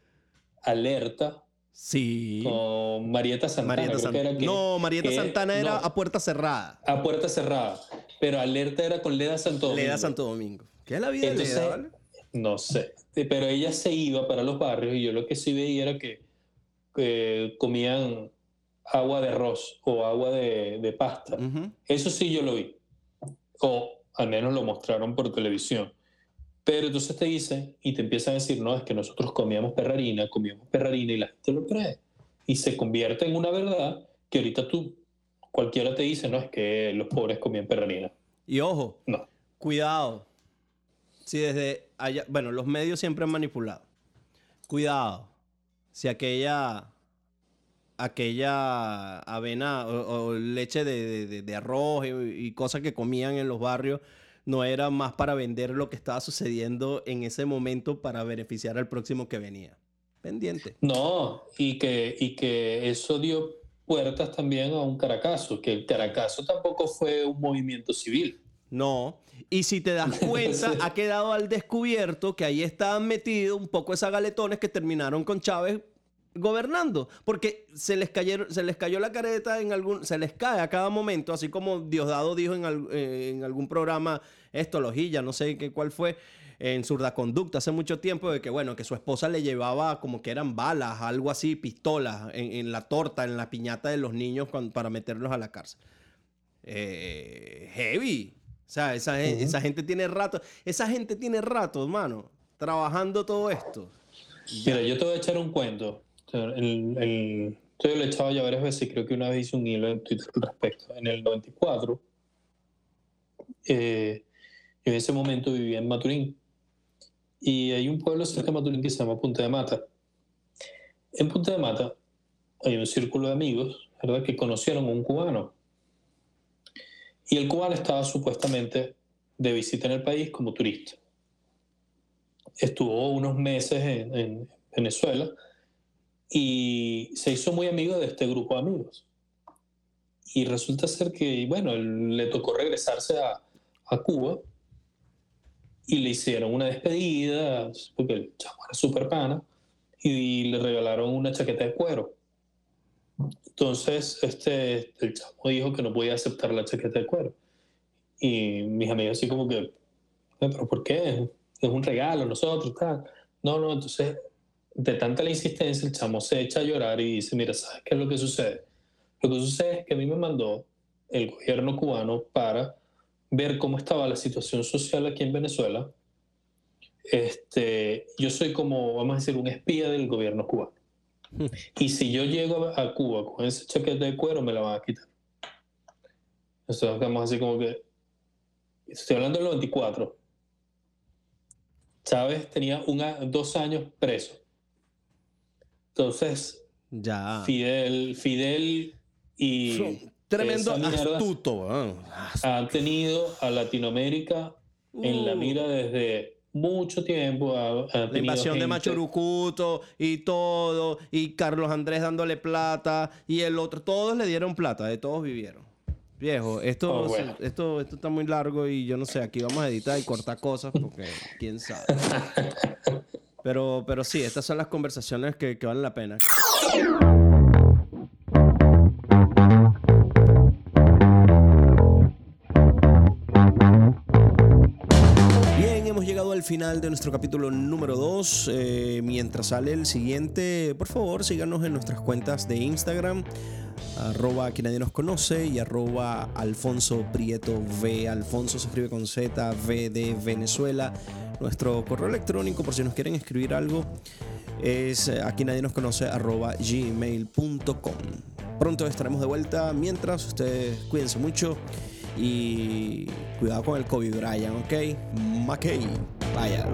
Alerta Sí. con Marieta Santana. Marieta creo que Santana. era que- no, Marieta que- Santana era no, a puerta cerrada. a puerta cerrada. Pero Alerta era con Leda Santo Domingo. Leda Santo Domingo. ¿Qué es la vida Entonces, de Leda, vale? No sé, pero ella se iba para los barrios y yo lo que sí veía era que, que comían agua de arroz o agua de, de pasta. Eso sí yo lo vi. O al menos lo mostraron por televisión. Pero entonces te dicen y te empiezan a decir, no, es que nosotros comíamos perrarina, comíamos perrarina y la gente lo cree. Y se convierte en una verdad que ahorita tú, cualquiera te dice, no, es que los pobres comían perrarina. Y ojo, No. cuidado. Si desde allá, bueno, los medios siempre han manipulado. Cuidado. Si aquella aquella avena o, o leche de, de- de- de arroz y, y cosas que comían en los barrios no era más para vender lo que estaba sucediendo en ese momento para beneficiar al próximo que venía. Pendiente. No, y que, y que eso dio puertas también a un Caracazo, que el Caracazo tampoco fue un movimiento civil. No. Y si te das cuenta, ha quedado al descubierto que ahí estaban metidos un poco esas galetones que terminaron con Chávez gobernando. Porque se les, cayeron, se les cayó la careta en algún. Se les cae a cada momento, así como Diosdado dijo en, al- eh, en algún programa, esto, Lojilla, no sé qué cuál fue. En Surda Conducta hace mucho tiempo, de que bueno, que su esposa le llevaba como que eran balas, algo así, pistolas, en, en la torta, en la piñata de los niños para meterlos a la cárcel eh, heavy. O sea, esa, esa gente tiene rato, esa gente tiene rato, hermano, trabajando todo esto. Mira, yo te voy a echar un cuento. El, el- yo lo he echado ya varias veces, creo que una vez hice un hilo en Twitter al respecto. En el 94, eh, yo en ese momento vivía en Maturín. Y hay un pueblo cerca de Maturín que se llama Punta de Mata. En Punta de Mata hay un círculo de amigos, ¿verdad?, que conocieron a un cubano. Y el cubano estaba supuestamente de visita en el país como turista. Estuvo unos meses en, en Venezuela y se hizo muy amigo de este grupo de amigos. Y resulta ser que, bueno, le tocó regresarse a, a Cuba y le hicieron una despedida, porque el chamo era súper pana, y le regalaron una chaqueta de cuero. Entonces, este, el chamo dijo que no podía aceptar la chaqueta de cuero. Y mis amigos así como que, "Eh, ¿pero por qué? Es un regalo, nosotros, tal. No, no, entonces, de tanta la insistencia, el chamo se echa a llorar y dice, mira, ¿sabes qué es lo que sucede? Lo que sucede es que a mí me mandó el gobierno cubano para ver cómo estaba la situación social aquí en Venezuela. Este, yo soy como, vamos a decir, un espía del gobierno cubano. Y si yo llego a Cuba con esa chaqueta de cuero, me la van a quitar. Entonces, vamos así como que, estoy hablando del 94. Chávez tenía dos años preso. Entonces, Ya. Fidel, Fidel y Son Tremendo astuto. han tenido a Latinoamérica en la Uh. mira desde mucho tiempo. ha- ha La invasión de gente- Machurucuto y todo, y Carlos Andrés dándole plata, y el otro, todos le dieron plata, de todos vivieron. Viejo, esto, Oh, bueno. esto, esto está muy largo y yo no sé, aquí vamos a editar y cortar cosas porque quién sabe. Pero, pero sí, estas son las conversaciones que, que valen la pena. Bien, hemos llegado al final de nuestro capítulo número 2. mientras sale el siguiente, por favor, síganos en nuestras cuentas de Instagram. arroba aquí nadie nos conoce y arroba Alfonso Prieto V. Alfonso se escribe con Z, V de Venezuela. Nuestro correo electrónico, por si nos quieren escribir algo, es eh, aquí nadie nos conoce arroba gmail.com. Pronto estaremos de vuelta. Mientras, ustedes cuídense mucho y cuidado con el COVID, Brian, ¿ok? Mackey, váyalo.